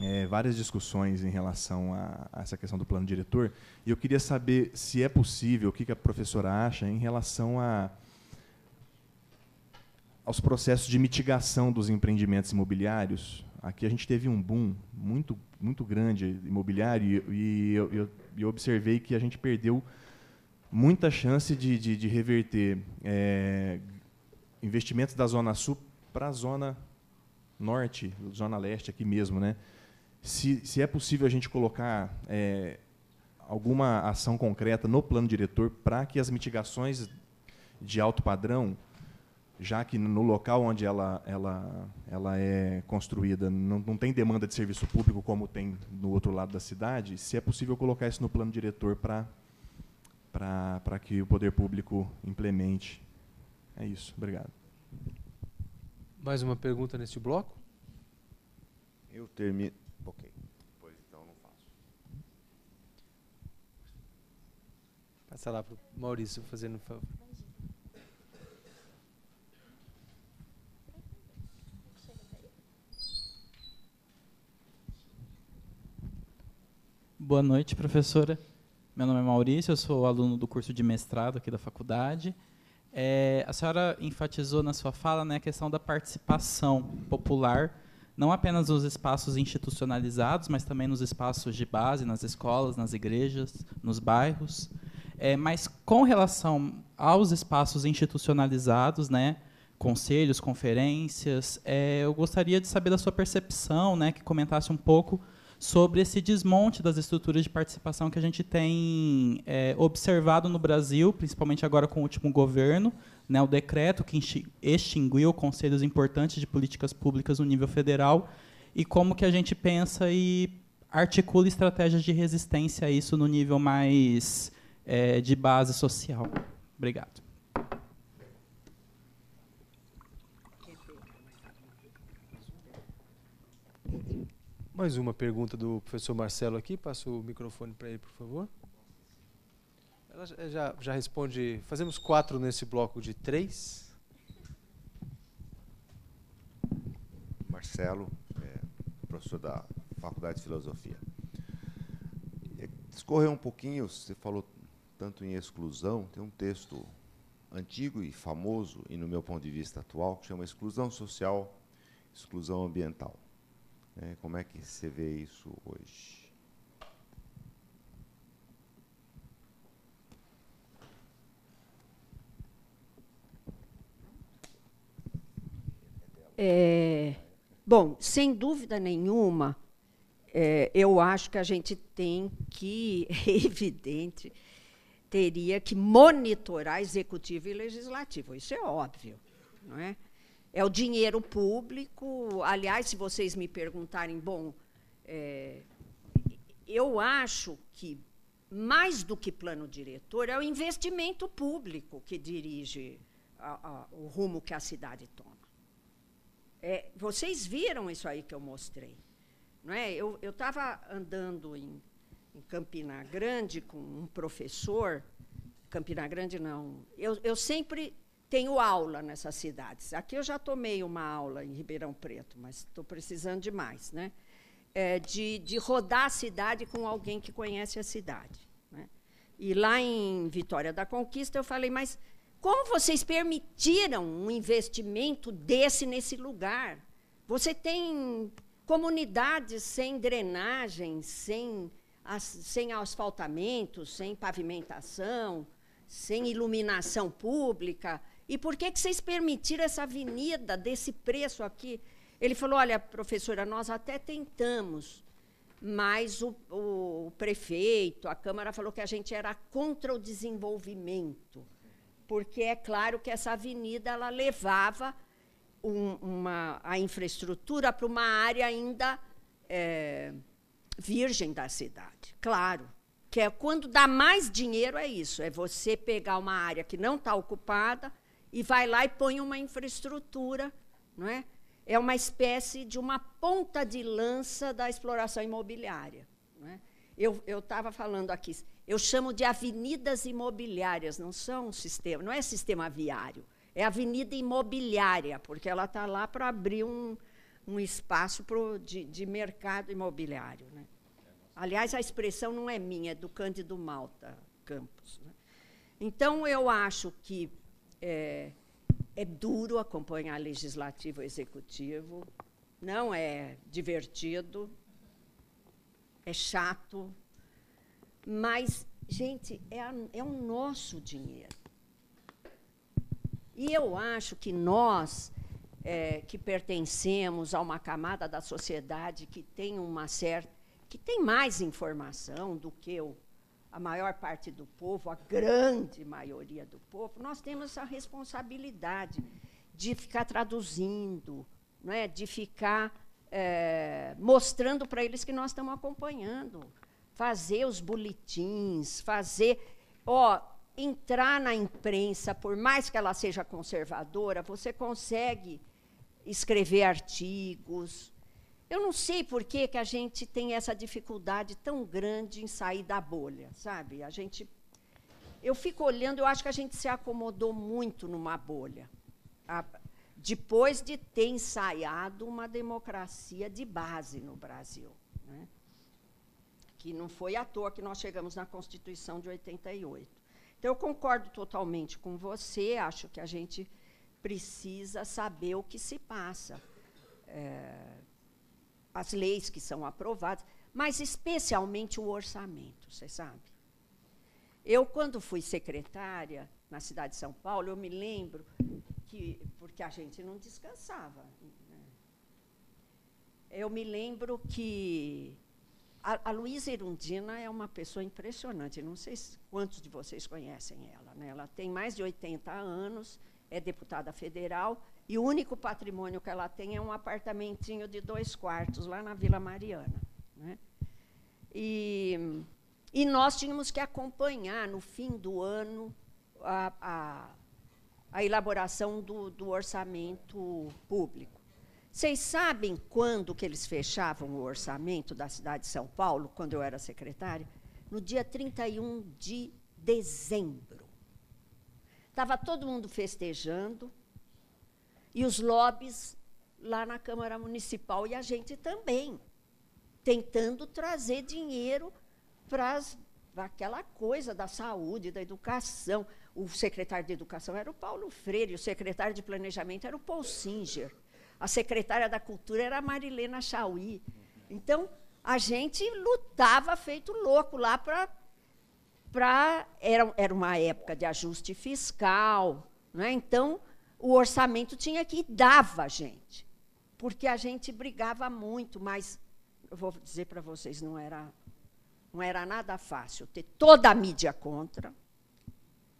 é, várias discussões em relação a, a, essa questão do plano diretor e eu queria saber se é possível o que, que a professora acha em relação a aos processos de mitigação dos empreendimentos imobiliários aqui a gente teve um boom muito muito grande imobiliário e, e eu, eu, eu, observei que a gente perdeu muita chance de, de, de reverter é, investimentos da zona sul para a zona norte, zona leste aqui mesmo, né? Se, se é possível a gente colocar é, alguma ação concreta no plano diretor para que as mitigações de alto padrão já que no local onde ela, ela, ela é construída não, não tem demanda de serviço público como tem no outro lado da cidade, se é possível colocar isso no plano diretor para que o poder público implemente. É isso. Obrigado. Mais uma pergunta neste bloco? Eu termino. Ok. Pois então não faço. Passa lá para o Maurício fazendo favor. Boa noite, professora. Meu nome é Maurício, eu sou aluno do curso de mestrado aqui da faculdade. É, a senhora enfatizou na sua fala né, a questão da participação popular, não apenas nos espaços institucionalizados, mas também nos espaços de base, nas escolas, nas igrejas, nos bairros. É, mas com relação aos espaços institucionalizados, né, conselhos, conferências, é, eu gostaria de saber da sua percepção, né, que comentasse um pouco sobre esse desmonte das estruturas de participação que a gente tem é, observado no Brasil, principalmente agora com o último governo, né, o decreto que extinguiu conselhos importantes de políticas públicas no nível federal, e como que a gente pensa e articula estratégias de resistência a isso no nível mais é, de base social. Obrigado. Mais uma pergunta do professor Marcelo aqui. Passo o microfone para ele, por favor. Ela já, já responde. Fazemos quatro nesse bloco de três. Marcelo, é, professor da Faculdade de Filosofia. É, discorreu um pouquinho, você falou tanto em exclusão, tem um texto antigo e famoso, e no meu ponto de vista atual, que chama Exclusão Social, Exclusão Ambiental. É, como é que você vê isso hoje? É, bom, sem dúvida nenhuma, é, eu acho que a gente tem que, é evidente, teria que monitorar executivo e legislativo. Isso é óbvio, não é? É o dinheiro público. Aliás, se vocês me perguntarem, bom, é, eu acho que mais do que plano diretor é o investimento público que dirige a, a, o rumo que a cidade toma. É, vocês viram isso aí que eu mostrei, não é? Eu estava andando em, em Campina Grande com um professor. Campina Grande não. Eu, eu sempre tenho aula nessas cidades. Aqui eu já tomei uma aula em Ribeirão Preto, mas estou precisando de mais, né? É, de, de rodar a cidade com alguém que conhece a cidade. Né? E lá em Vitória da Conquista eu falei, mas como vocês permitiram um investimento desse nesse lugar? Você tem comunidades sem drenagem, sem, sem asfaltamento, sem pavimentação, sem iluminação pública. E por que, que vocês permitiram essa avenida desse preço aqui? Ele falou: olha, professora, nós até tentamos, mas o, o prefeito, a Câmara falou que a gente era contra o desenvolvimento, porque é claro que essa avenida ela levava um, uma, a infraestrutura para uma área ainda é, virgem da cidade. Claro, que é quando dá mais dinheiro é isso, é você pegar uma área que não está ocupada e vai lá e põe uma infraestrutura, não é? É uma espécie de uma ponta de lança da exploração imobiliária. Não é? Eu estava falando aqui, eu chamo de avenidas imobiliárias, não são sistema, não é sistema viário, é avenida imobiliária, porque ela está lá para abrir um, um espaço pro, de, de mercado imobiliário. Né? Aliás, a expressão não é minha, é do Cândido Malta Campos. Né? Então, eu acho que é, é duro acompanhar legislativo e executivo, não é divertido, é chato, mas, gente, é, é o nosso dinheiro. E eu acho que nós, é, que pertencemos a uma camada da sociedade que tem uma certa, que tem mais informação do que o a maior parte do povo, a grande maioria do povo, nós temos essa responsabilidade de ficar traduzindo, não é? de ficar é, mostrando para eles que nós estamos acompanhando, fazer os boletins, fazer. Ó, entrar na imprensa, por mais que ela seja conservadora, você consegue escrever artigos, eu não sei por que, que a gente tem essa dificuldade tão grande em sair da bolha, sabe? A gente. Eu fico olhando, eu acho que a gente se acomodou muito numa bolha. A, depois de ter ensaiado uma democracia de base no Brasil. Né? que não foi à toa que nós chegamos na Constituição de 88. Então, eu concordo totalmente com você, acho que a gente precisa saber o que se passa, é, as leis que são aprovadas, mas especialmente o orçamento, você sabe. Eu, quando fui secretária na cidade de São Paulo, eu me lembro que, porque a gente não descansava, né? eu me lembro que a, a Luísa Erundina é uma pessoa impressionante. Não sei quantos de vocês conhecem ela. Né? Ela tem mais de 80 anos, é deputada federal, e o único patrimônio que ela tem é um apartamentinho de dois quartos lá na Vila Mariana. Né? E, e nós tínhamos que acompanhar, no fim do ano, a, a, a elaboração do, do orçamento público. Vocês sabem quando que eles fechavam o orçamento da cidade de São Paulo, quando eu era secretária? No dia 31 de dezembro. Estava todo mundo festejando e os lobbies lá na Câmara Municipal e a gente também, tentando trazer dinheiro para aquela coisa da saúde, da educação. O secretário de Educação era o Paulo Freire, o secretário de Planejamento era o Paul Singer. A secretária da Cultura era a Marilena Chauí. Então, a gente lutava feito louco lá para. Pra, era, era uma época de ajuste fiscal, né? então o orçamento tinha que dava a gente, porque a gente brigava muito, mas eu vou dizer para vocês, não era, não era nada fácil ter toda a mídia contra.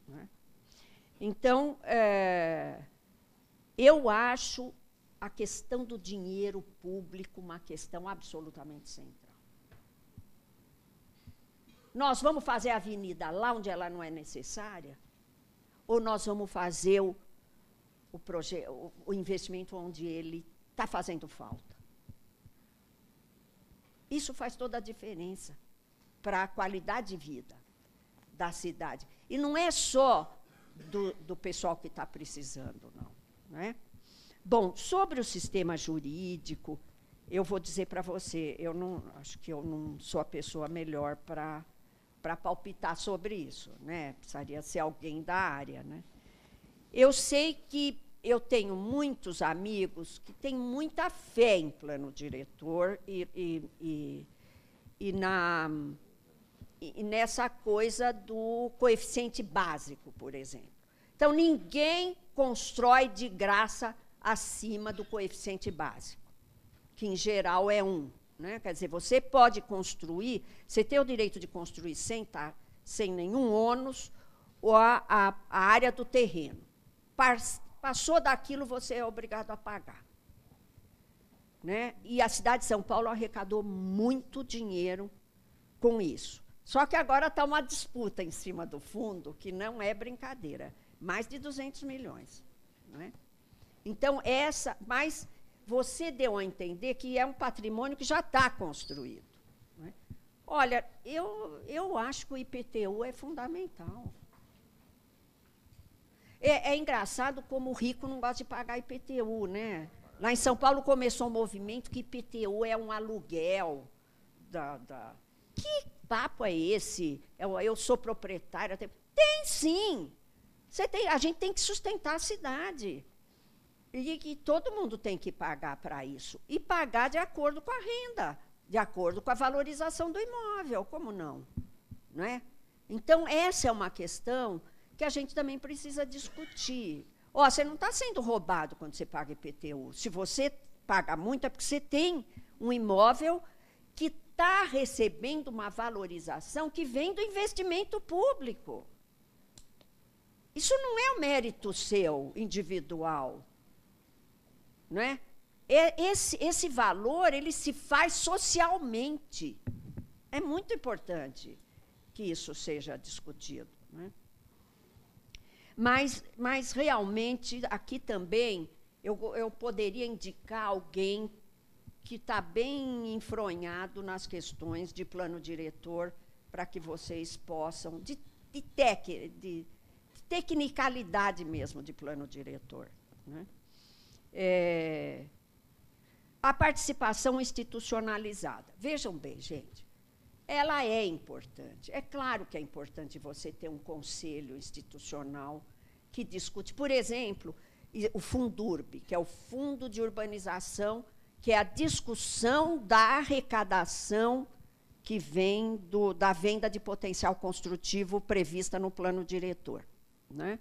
Né? Então, é, eu acho a questão do dinheiro público uma questão absolutamente central. Nós vamos fazer a avenida lá onde ela não é necessária? Ou nós vamos fazer o, o, o, o investimento onde ele está fazendo falta? Isso faz toda a diferença para a qualidade de vida da cidade. E não é só do, do pessoal que está precisando, não. não é? Bom, sobre o sistema jurídico, eu vou dizer para você, eu não acho que eu não sou a pessoa melhor para para palpitar sobre isso, né? Precisaria ser alguém da área, né? Eu sei que eu tenho muitos amigos que têm muita fé em plano diretor e, e, e, e na, e nessa coisa do coeficiente básico, por exemplo. Então, ninguém constrói de graça acima do coeficiente básico, que em geral é 1. Né? Quer dizer, você pode construir, você tem o direito de construir sem, tá, sem nenhum ônus ou a, a, a área do terreno. Passou daquilo, você é obrigado a pagar. Né? E a cidade de São Paulo arrecadou muito dinheiro com isso. Só que agora está uma disputa em cima do fundo, que não é brincadeira mais de 200 milhões. Não é? Então, essa, mas você deu a entender que é um patrimônio que já está construído. É? Olha, eu, eu acho que o IPTU é fundamental. É, é, engraçado como o rico não gosta de pagar IPTU, né? Lá em São Paulo começou um movimento que IPTU é um aluguel. Da, da... Que papo é esse? Eu, eu sou proprietária. Tem sim! Você tem, a gente tem que sustentar a cidade. E que todo mundo tem que pagar para isso. E pagar de acordo com a renda, de acordo com a valorização do imóvel, como não? não é? Então, essa é uma questão que a gente também precisa discutir. Ó, você não está sendo roubado quando você paga IPTU. Se você paga muito, é porque você tem um imóvel que está recebendo uma valorização que vem do investimento público. Isso não é um mérito seu, individual. Não é? Esse, esse valor ele se faz socialmente. É muito importante que isso seja discutido. Mas, mas, realmente, aqui também, eu, eu poderia indicar alguém que está bem enfronhado nas questões de plano diretor, para que vocês possam, de, de, tec, de tecnicalidade mesmo de plano diretor. Né? É, a participação institucionalizada. Vejam bem, gente, ela é importante. É claro que é importante você ter um conselho institucional que discute, por exemplo, o Fundurb, que é o Fundo de Urbanização, que é a discussão da arrecadação que vem do, da venda de potencial construtivo prevista no plano diretor. Né?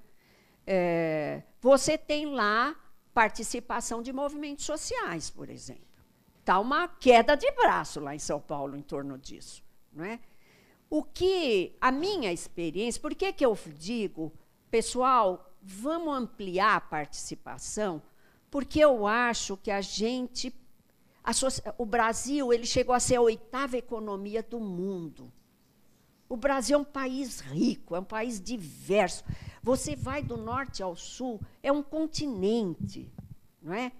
É, você tem lá participação de movimentos sociais, por exemplo. Está uma queda de braço lá em São Paulo em torno disso. Não é? O que a minha experiência, por que, que eu digo, pessoal, vamos ampliar a participação? Porque eu acho que a gente. A, o Brasil ele chegou a ser a oitava economia do mundo. O Brasil é um país rico, é um país diverso. Você vai do norte ao sul, é um continente, não é?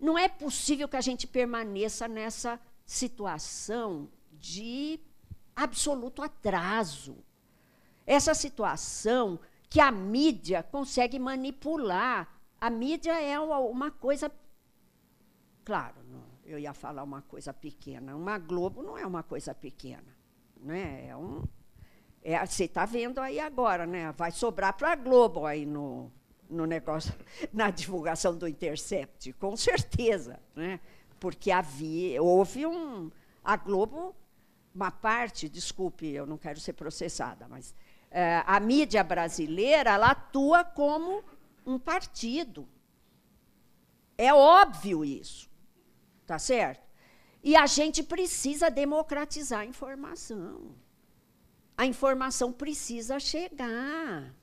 Não é possível que a gente permaneça nessa situação de absoluto atraso. Essa situação que a mídia consegue manipular. A mídia é uma coisa. Claro, eu ia falar uma coisa pequena. Uma Globo não é uma coisa pequena. Né? É um, é, você está vendo aí agora, né? vai sobrar para a Globo aí no, no negócio, na divulgação do Intercept, com certeza. Né? Porque havia, houve um. A Globo uma parte, desculpe, eu não quero ser processada, mas é, a mídia brasileira ela atua como um partido. É óbvio isso, tá certo? E a gente precisa democratizar a informação. A informação precisa chegar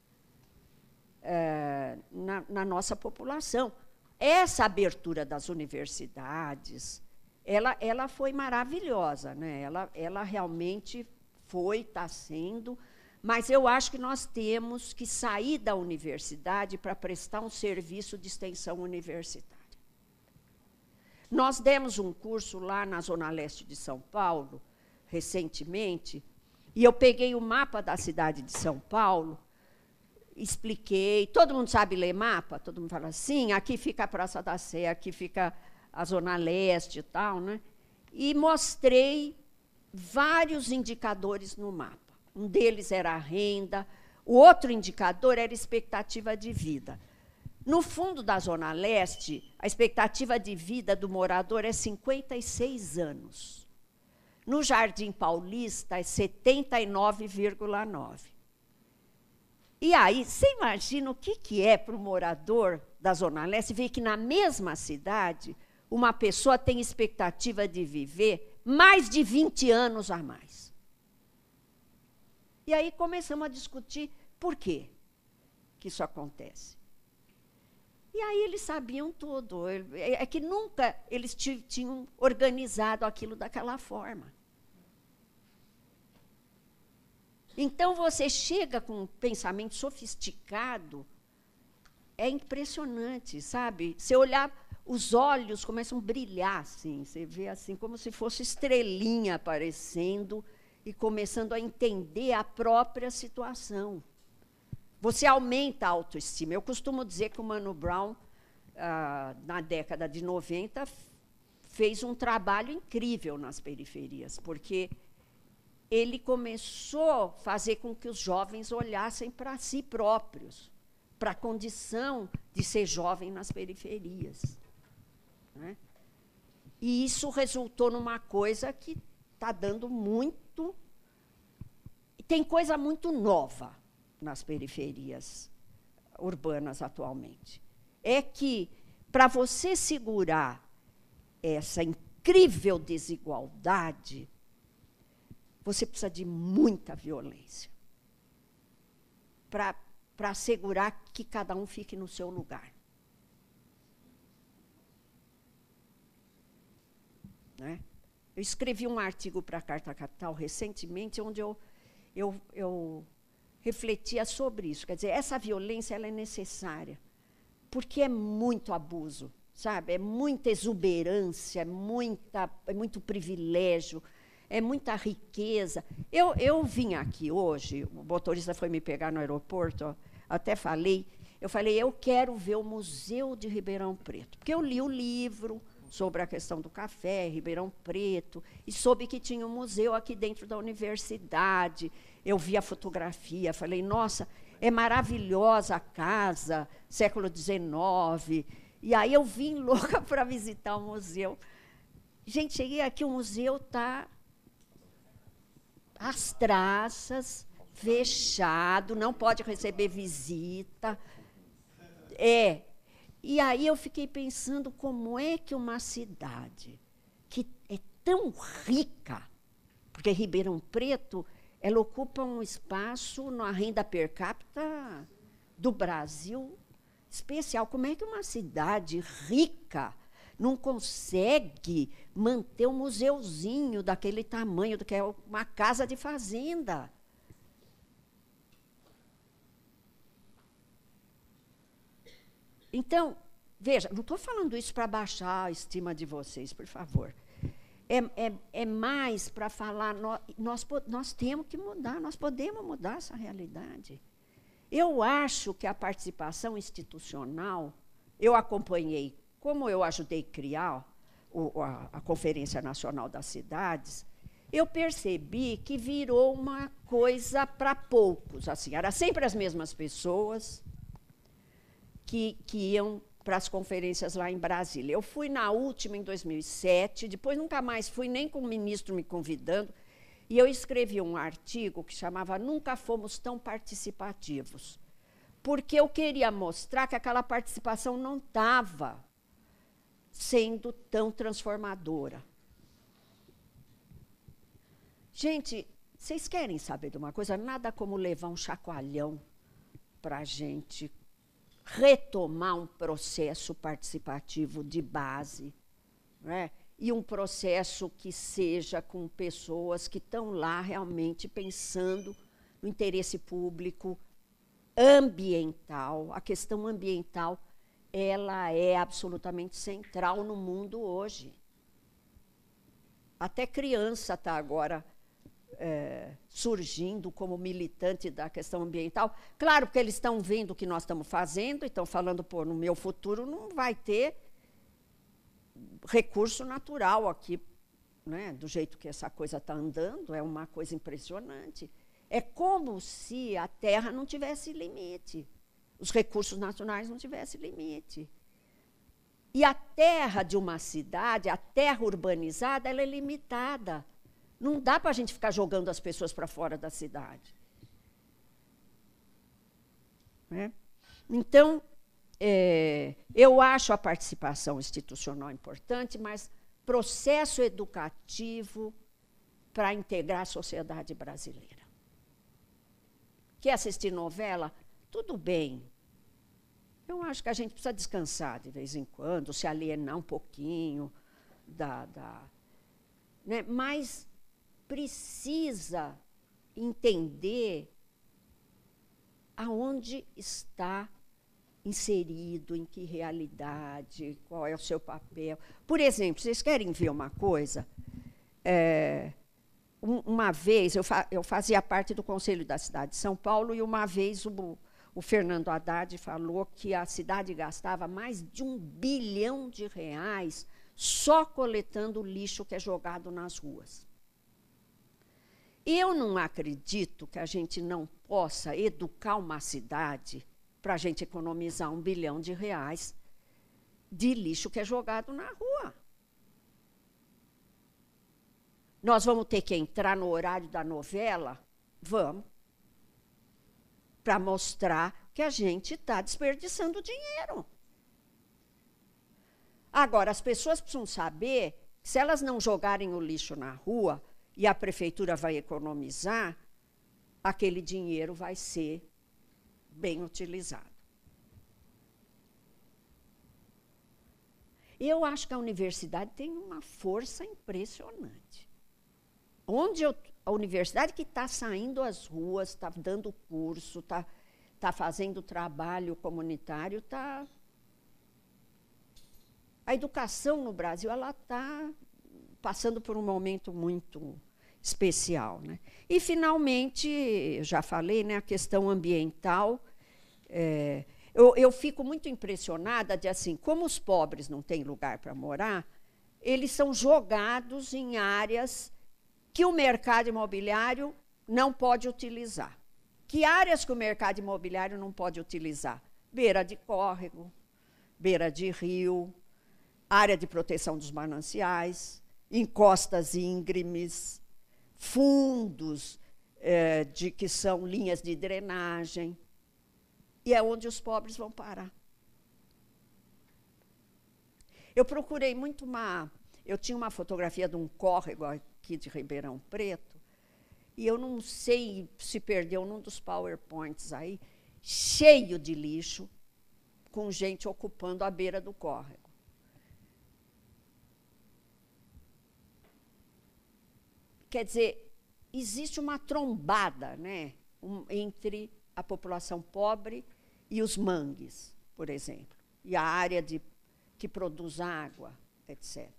é, na, na nossa população. Essa abertura das universidades, ela, ela foi maravilhosa, né? ela, ela realmente foi, está sendo, mas eu acho que nós temos que sair da universidade para prestar um serviço de extensão universitária. Nós demos um curso lá na Zona Leste de São Paulo, recentemente, e eu peguei o mapa da cidade de São Paulo, expliquei. Todo mundo sabe ler mapa? Todo mundo fala assim: aqui fica a Praça da Sé, aqui fica a Zona Leste e tal, né? e mostrei vários indicadores no mapa. Um deles era a renda, o outro indicador era a expectativa de vida. No fundo da Zona Leste, a expectativa de vida do morador é 56 anos. No Jardim Paulista, é 79,9. E aí, você imagina o que, que é para o morador da Zona Leste ver que na mesma cidade uma pessoa tem expectativa de viver mais de 20 anos a mais. E aí começamos a discutir por quê que isso acontece. E aí eles sabiam tudo. É, é que nunca eles tinham organizado aquilo daquela forma. Então você chega com um pensamento sofisticado, é impressionante, sabe? Se olhar os olhos começam a brilhar, assim, você vê assim como se fosse estrelinha aparecendo e começando a entender a própria situação. Você aumenta a autoestima. Eu costumo dizer que o Mano Brown, ah, na década de 90, fez um trabalho incrível nas periferias, porque ele começou a fazer com que os jovens olhassem para si próprios, para a condição de ser jovem nas periferias. Né? E isso resultou numa coisa que está dando muito. Tem coisa muito nova nas periferias urbanas atualmente. É que, para você segurar essa incrível desigualdade, você precisa de muita violência para assegurar que cada um fique no seu lugar. Né? Eu escrevi um artigo para a Carta Capital recentemente, onde eu, eu, eu refletia sobre isso. Quer dizer, essa violência ela é necessária, porque é muito abuso, sabe? É muita exuberância, é, muita, é muito privilégio, é muita riqueza. Eu, eu vim aqui hoje, o motorista foi me pegar no aeroporto, ó, até falei, eu falei, eu quero ver o Museu de Ribeirão Preto, porque eu li o livro, sobre a questão do café, Ribeirão Preto, e soube que tinha um museu aqui dentro da universidade. Eu vi a fotografia, falei, nossa, é maravilhosa a casa, século XIX. E aí eu vim louca para visitar o museu. Gente, cheguei aqui, o museu está às traças, fechado, não pode receber visita. É, e aí eu fiquei pensando como é que uma cidade que é tão rica, porque Ribeirão Preto ela ocupa um espaço na renda per capita do Brasil especial. Como é que uma cidade rica não consegue manter um museuzinho daquele tamanho, que é uma casa de fazenda? Então, veja, não estou falando isso para baixar a estima de vocês, por favor. É, é, é mais para falar, nós, nós, nós temos que mudar, nós podemos mudar essa realidade. Eu acho que a participação institucional, eu acompanhei, como eu ajudei criar o, a, a Conferência Nacional das Cidades, eu percebi que virou uma coisa para poucos. Assim, era sempre as mesmas pessoas, que, que iam para as conferências lá em Brasília. Eu fui na última em 2007, depois nunca mais fui, nem com o ministro me convidando, e eu escrevi um artigo que chamava Nunca Fomos Tão Participativos, porque eu queria mostrar que aquela participação não estava sendo tão transformadora. Gente, vocês querem saber de uma coisa? Nada como levar um chacoalhão para a gente retomar um processo participativo de base, né? e um processo que seja com pessoas que estão lá realmente pensando no interesse público ambiental. A questão ambiental ela é absolutamente central no mundo hoje. Até criança está agora é, surgindo como militante da questão ambiental. Claro, porque eles estão vendo o que nós estamos fazendo estão falando, pô, no meu futuro não vai ter recurso natural aqui, né, do jeito que essa coisa está andando, é uma coisa impressionante. É como se a terra não tivesse limite, os recursos naturais não tivessem limite. E a terra de uma cidade, a terra urbanizada, ela é limitada. Não dá para a gente ficar jogando as pessoas para fora da cidade. Né? Então, é, eu acho a participação institucional importante, mas processo educativo para integrar a sociedade brasileira. Quer assistir novela? Tudo bem. Eu acho que a gente precisa descansar de vez em quando, se alienar um pouquinho da. da né? Mas precisa entender aonde está inserido, em que realidade, qual é o seu papel. Por exemplo, vocês querem ver uma coisa? É, uma vez, eu, fa eu, fazia parte do Conselho da Cidade de São Paulo, e uma vez o, o Fernando Haddad falou que a cidade gastava mais de um bilhão de reais só coletando o lixo que é jogado nas ruas. Eu não acredito que a gente não possa educar uma cidade para a gente economizar um bilhão de reais de lixo que é jogado na rua. Nós vamos ter que entrar no horário da novela? Vamos. Para mostrar que a gente está desperdiçando dinheiro. Agora, as pessoas precisam saber se elas não jogarem o lixo na rua, e a prefeitura vai economizar, aquele dinheiro vai ser bem utilizado. Eu acho que a universidade tem uma força impressionante. Onde eu, a universidade que está saindo às ruas, está dando curso, está tá fazendo trabalho comunitário, está. A educação no Brasil ela está passando por um momento muito especial. Né? E, finalmente, já falei, né, a questão ambiental. É, eu, eu fico muito impressionada de assim, como os pobres não têm lugar para morar, eles são jogados em áreas que o mercado imobiliário não pode utilizar. Que áreas que o mercado imobiliário não pode utilizar? Beira de córrego, beira de rio, área de proteção dos mananciais, encostas íngremes, fundos é, de que são linhas de drenagem. E é onde os pobres vão parar. Eu procurei muito uma. Eu tinha uma fotografia de um córrego aqui de Ribeirão Preto, e eu não sei se perdeu num dos PowerPoints aí, cheio de lixo, com gente ocupando a beira do córrego. Quer dizer, existe uma trombada né, um, entre a população pobre e os mangues, por exemplo, e a área de, que produz água, etc.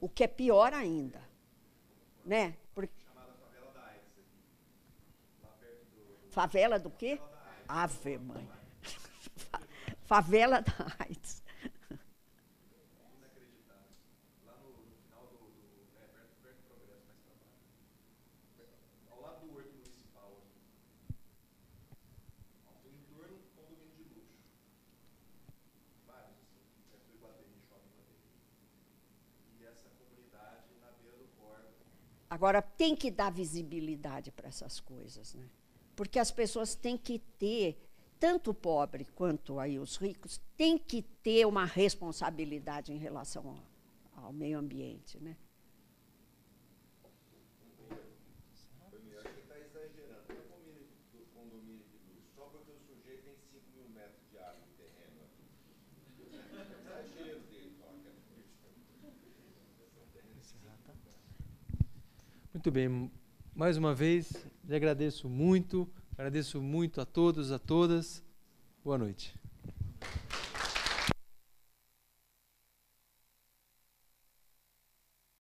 O que é pior ainda. Né? Porque... Favela do quê? Ave mãe. Favela da AIDS. Agora, tem que dar visibilidade para essas coisas, né? porque as pessoas têm que ter, tanto o pobre quanto aí os ricos, têm que ter uma responsabilidade em relação ao, ao meio ambiente. Né? Muito bem. Mais uma vez, lhe agradeço muito. Agradeço muito a todos, a todas. Boa noite.